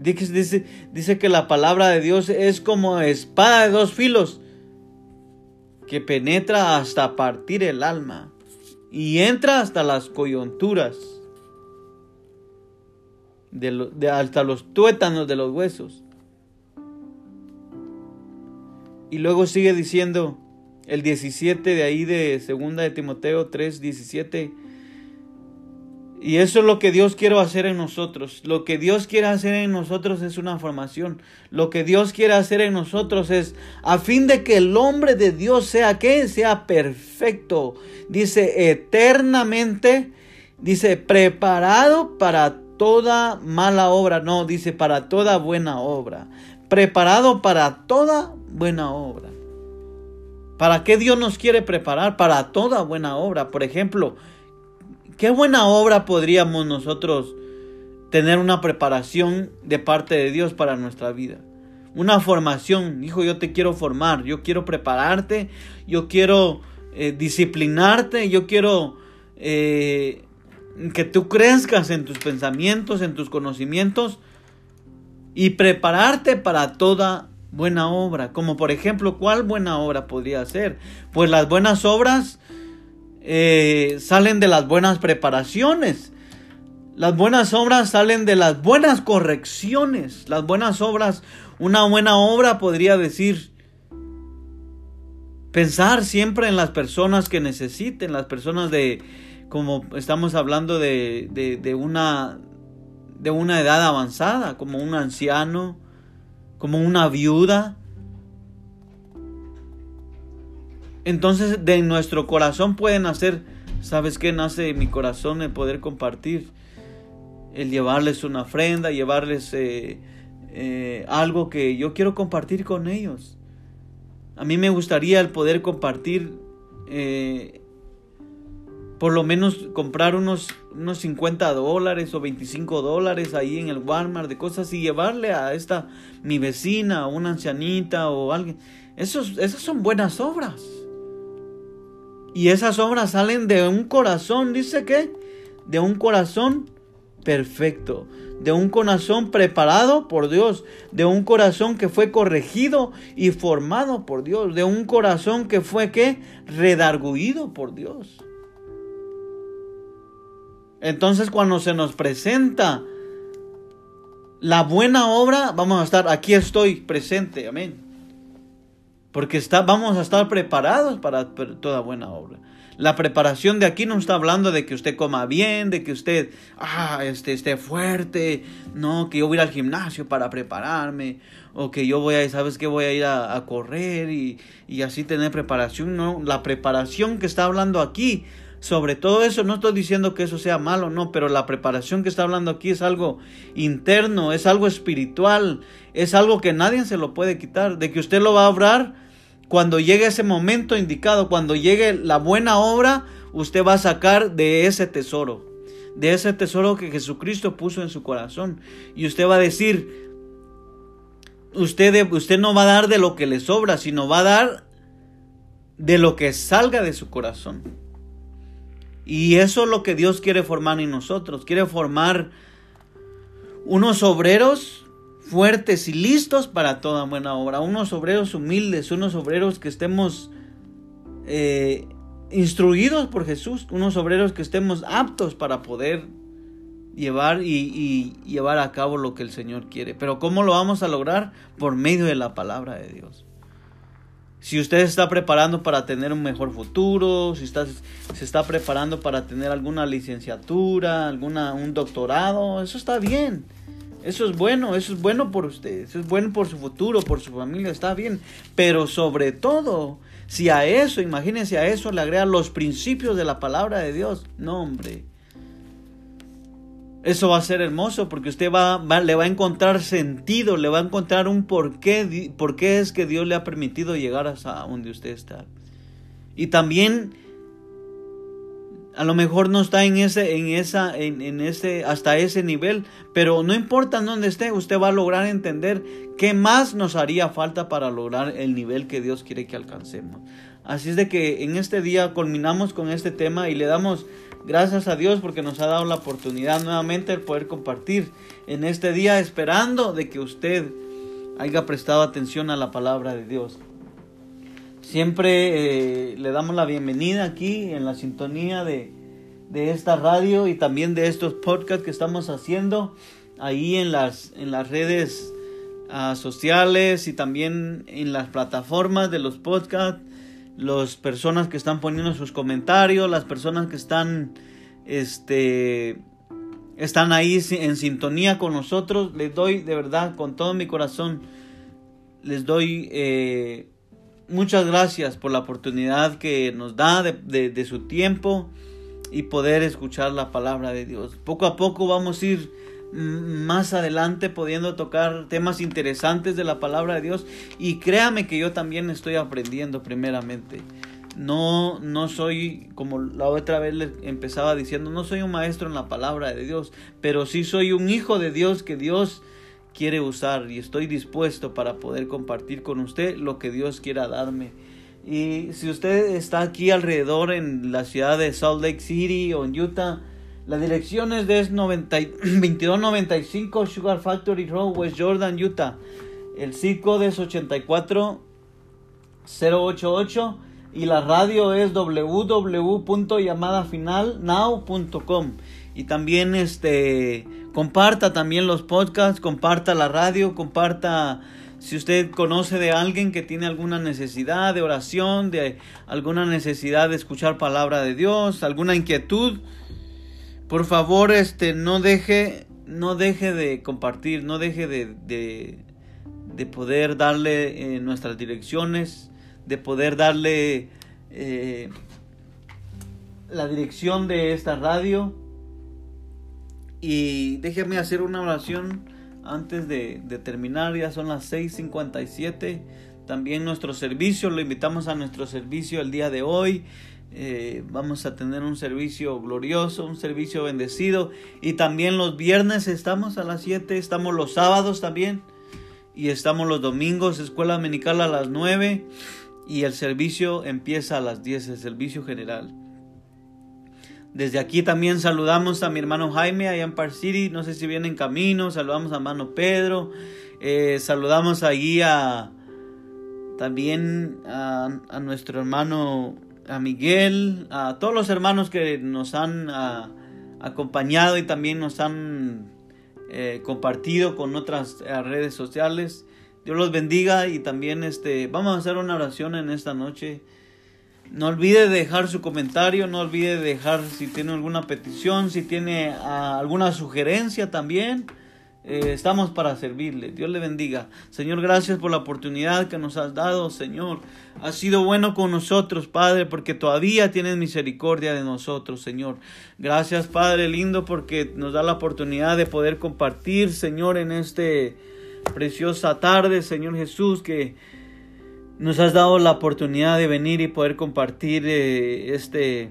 Dice, que la palabra de Dios es como espada de dos filos que penetra hasta partir el alma y entra hasta las coyunturas de, hasta los tuétanos de los huesos. Y luego sigue diciendo el 17 de ahí de segunda de Timoteo 3, 17. Y eso es lo que Dios quiere hacer en nosotros. Lo que Dios quiere hacer en nosotros es una formación. Lo que Dios quiere hacer en nosotros es a fin de que el hombre de Dios sea que sea perfecto. Dice eternamente, dice preparado para toda mala obra, no, dice para toda buena obra. Preparado para toda buena obra. ¿Para qué Dios nos quiere preparar? Para toda buena obra. Por ejemplo, ¿qué buena obra podríamos nosotros tener una preparación de parte de Dios para nuestra vida? Una formación. Hijo, yo te quiero formar, yo quiero prepararte, yo quiero eh, disciplinarte, yo quiero eh, que tú crezcas en tus pensamientos, en tus conocimientos y prepararte para toda buena obra. Como por ejemplo, ¿cuál buena obra podría ser? Pues las buenas obras eh, salen de las buenas preparaciones. Las buenas obras salen de las buenas correcciones. Las buenas obras, una buena obra podría decir pensar siempre en las personas que necesiten, las personas de, como estamos hablando de, de, una, de una edad avanzada, como un anciano, como una viuda. Entonces de nuestro corazón pueden nacer, ¿sabes qué? Nace de mi corazón el poder compartir, el llevarles una ofrenda, llevarles eh, eh, algo que yo quiero compartir con ellos. A mí me gustaría el poder compartir eh, por lo menos comprar unos, unos 50 dólares o 25 dólares ahí en el Walmart de cosas y llevarle a esta mi vecina una ancianita o alguien. Esos, esas son buenas obras. Y esas obras salen de un corazón, dice que, de un corazón perfecto, de un corazón preparado por Dios, de un corazón que fue corregido y formado por Dios, de un corazón que fue que redarguido por Dios. Entonces cuando se nos presenta la buena obra, vamos a estar, aquí estoy presente, amén. Porque está, vamos a estar preparados para toda buena obra. La preparación de aquí no está hablando de que usted coma bien, de que usted ah, este, esté fuerte, no, que yo voy a ir al gimnasio para prepararme, o que yo voy a, ¿sabes qué? Voy a ir a, correr y, y así tener preparación. No, la preparación que está hablando aquí sobre todo eso. No estoy diciendo que eso sea malo, no, pero la preparación que está hablando aquí es algo interno, es algo espiritual, es algo que nadie se lo puede quitar, de que usted lo va a obrar cuando llegue ese momento indicado, cuando llegue la buena obra, usted va a sacar de ese tesoro, de ese tesoro que Jesucristo puso en su corazón. Y usted va a decir, usted, usted no va a dar de lo que le sobra, sino va a dar de lo que salga de su corazón. Y eso es lo que Dios quiere formar en nosotros. Quiere formar unos obreros fuertes y listos para toda buena obra. Unos obreros humildes, unos obreros que estemos eh, instruidos por Jesús. Unos obreros que estemos aptos para poder llevar y, llevar a cabo lo que el Señor quiere. Pero ¿cómo lo vamos a lograr? Por medio de la palabra de Dios. Si usted se está preparando para tener un mejor futuro, si está, se está preparando para tener alguna licenciatura, alguna, un doctorado, eso está bien. Eso es bueno, eso es bueno por usted, eso es bueno por su futuro, por su familia, está bien. Pero sobre todo, si a eso, imagínense a eso le agrega los principios de la palabra de Dios, no hombre, eso va a ser hermoso porque usted va, le va a encontrar sentido, le va a encontrar un porqué, por qué es que Dios le ha permitido llegar hasta donde usted está. Y también a lo mejor no está en ese, en esa, en, en ese, hasta ese nivel, pero no importa dónde esté, usted va a lograr entender qué más nos haría falta para lograr el nivel que Dios quiere que alcancemos. Así es de que en este día culminamos con este tema y le damos gracias a Dios porque nos ha dado la oportunidad nuevamente de poder compartir en este día esperando de que usted haya prestado atención a la palabra de Dios. Siempre eh, le damos la bienvenida aquí en la sintonía de, esta radio y también de estos podcasts que estamos haciendo ahí en las, en las redes ah, sociales y también en las plataformas de los podcasts. Las personas que están poniendo sus comentarios, las personas que están, este, están ahí en sintonía con nosotros. Les doy de verdad con todo mi corazón, les doy eh, muchas gracias por la oportunidad que nos da de, su tiempo y poder escuchar la palabra de Dios. Poco a poco vamos a ir más adelante pudiendo tocar temas interesantes de la palabra de Dios y créame que yo también estoy aprendiendo primeramente. No, no soy, como la otra vez le empezaba diciendo, no soy un maestro en la palabra de Dios, pero sí soy un hijo de Dios que Dios quiere usar y estoy dispuesto para poder compartir con usted lo que Dios quiera darme. Y si usted está aquí alrededor en la ciudad de Salt Lake City o en Utah, la dirección es de 2295 Sugar Factory Road, West Jordan, Utah. El circo es 84088 y la radio es www.llamadafinalnow.com. Y también este comparta también los podcasts, comparta la radio, comparta si usted conoce de alguien que tiene alguna necesidad de oración, de alguna necesidad de escuchar palabra de Dios, alguna inquietud, por favor, este no deje no deje de compartir, no deje de, de, poder darle eh, nuestras direcciones, de poder darle eh, la dirección de esta radio y déjeme hacer una oración antes de, terminar. Ya son las 6.57. También nuestro servicio, lo invitamos a nuestro servicio el día de hoy. Eh, vamos a tener un servicio glorioso, un servicio bendecido. Y también los viernes estamos a las 7, estamos los sábados también. Y estamos los domingos, escuela dominical a las 9. Y el servicio empieza a las 10, el servicio general. Desde aquí también saludamos a mi hermano Jaime allá en Park City. No sé si viene en camino. Saludamos a hermano Pedro. Eh, saludamos allí a también a, nuestro hermano a Miguel, a todos los hermanos que nos han acompañado y también nos han eh, compartido con otras eh, redes sociales. Dios los bendiga y también este vamos a hacer una oración en esta noche. No olvide dejar su comentario, no olvide dejar si tiene alguna petición, si tiene ah, alguna sugerencia también. Eh, estamos para servirle. Dios le bendiga. Señor, gracias por la oportunidad que nos has dado, Señor. Has sido bueno con nosotros, Padre, porque todavía tienes misericordia de nosotros, Señor. Gracias, Padre lindo, porque nos da la oportunidad de poder compartir, Señor, en este preciosa tarde, Señor Jesús, que nos has dado la oportunidad de venir y poder compartir eh, este,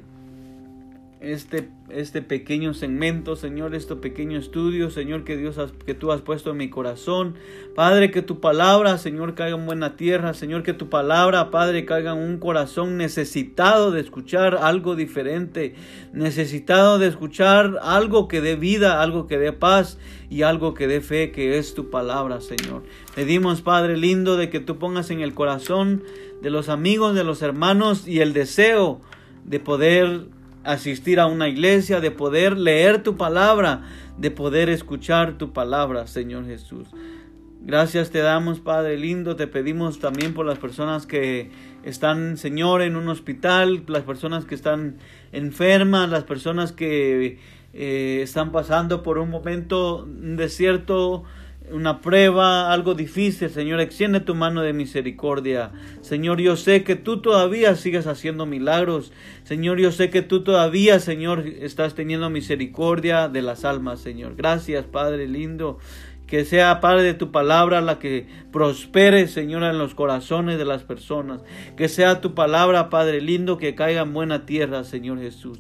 este este pequeño segmento, Señor, este pequeño estudio, Señor, que Dios que tú has puesto en mi corazón. Padre, que tu palabra, Señor, caiga en buena tierra, Señor, que tu palabra, Padre, caiga en un corazón necesitado de escuchar algo diferente, necesitado de escuchar algo que dé vida, algo que dé paz y algo que dé fe, que es tu palabra, Señor. Pedimos, Padre lindo, de que tú pongas en el corazón de los amigos, de los hermanos y el deseo de poder asistir a una iglesia, de poder leer tu palabra, de poder escuchar tu palabra, Señor Jesús. Gracias te damos, Padre lindo. Te pedimos también por las personas que están, Señor, en un hospital, las personas que están enfermas, las personas que eh, están pasando por un momento, desierto una prueba, algo difícil, Señor, extiende tu mano de misericordia. Señor, yo sé que tú todavía sigues haciendo milagros. Señor, yo sé que tú todavía, Señor, estás teniendo misericordia de las almas, Señor. Gracias, Padre lindo. Que sea, Padre, de tu palabra la que prospere, Señor, en los corazones de las personas. Que sea tu palabra, Padre lindo, que caiga en buena tierra, Señor Jesús.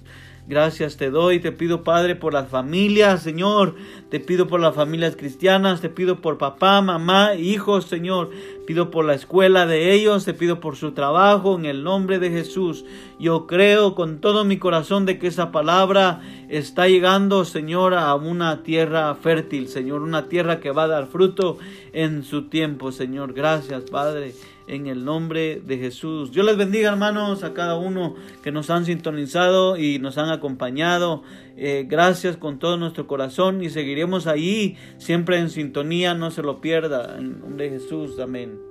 Gracias te doy, te pido Padre por las familias, Señor, te pido por las familias cristianas, te pido por papá, mamá, hijos, Señor, pido por la escuela de ellos, te pido por su trabajo, en el nombre de Jesús. Yo creo con todo mi corazón de que esa palabra está llegando, Señor, a una tierra fértil, Señor, una tierra que va a dar fruto en su tiempo, Señor. Gracias, Padre en el nombre de Jesús. Dios les bendiga hermanos a cada uno que nos han sintonizado y nos han acompañado. Eh, gracias con todo nuestro corazón y seguiremos ahí siempre en sintonía, no se lo pierda. En nombre de Jesús, amén.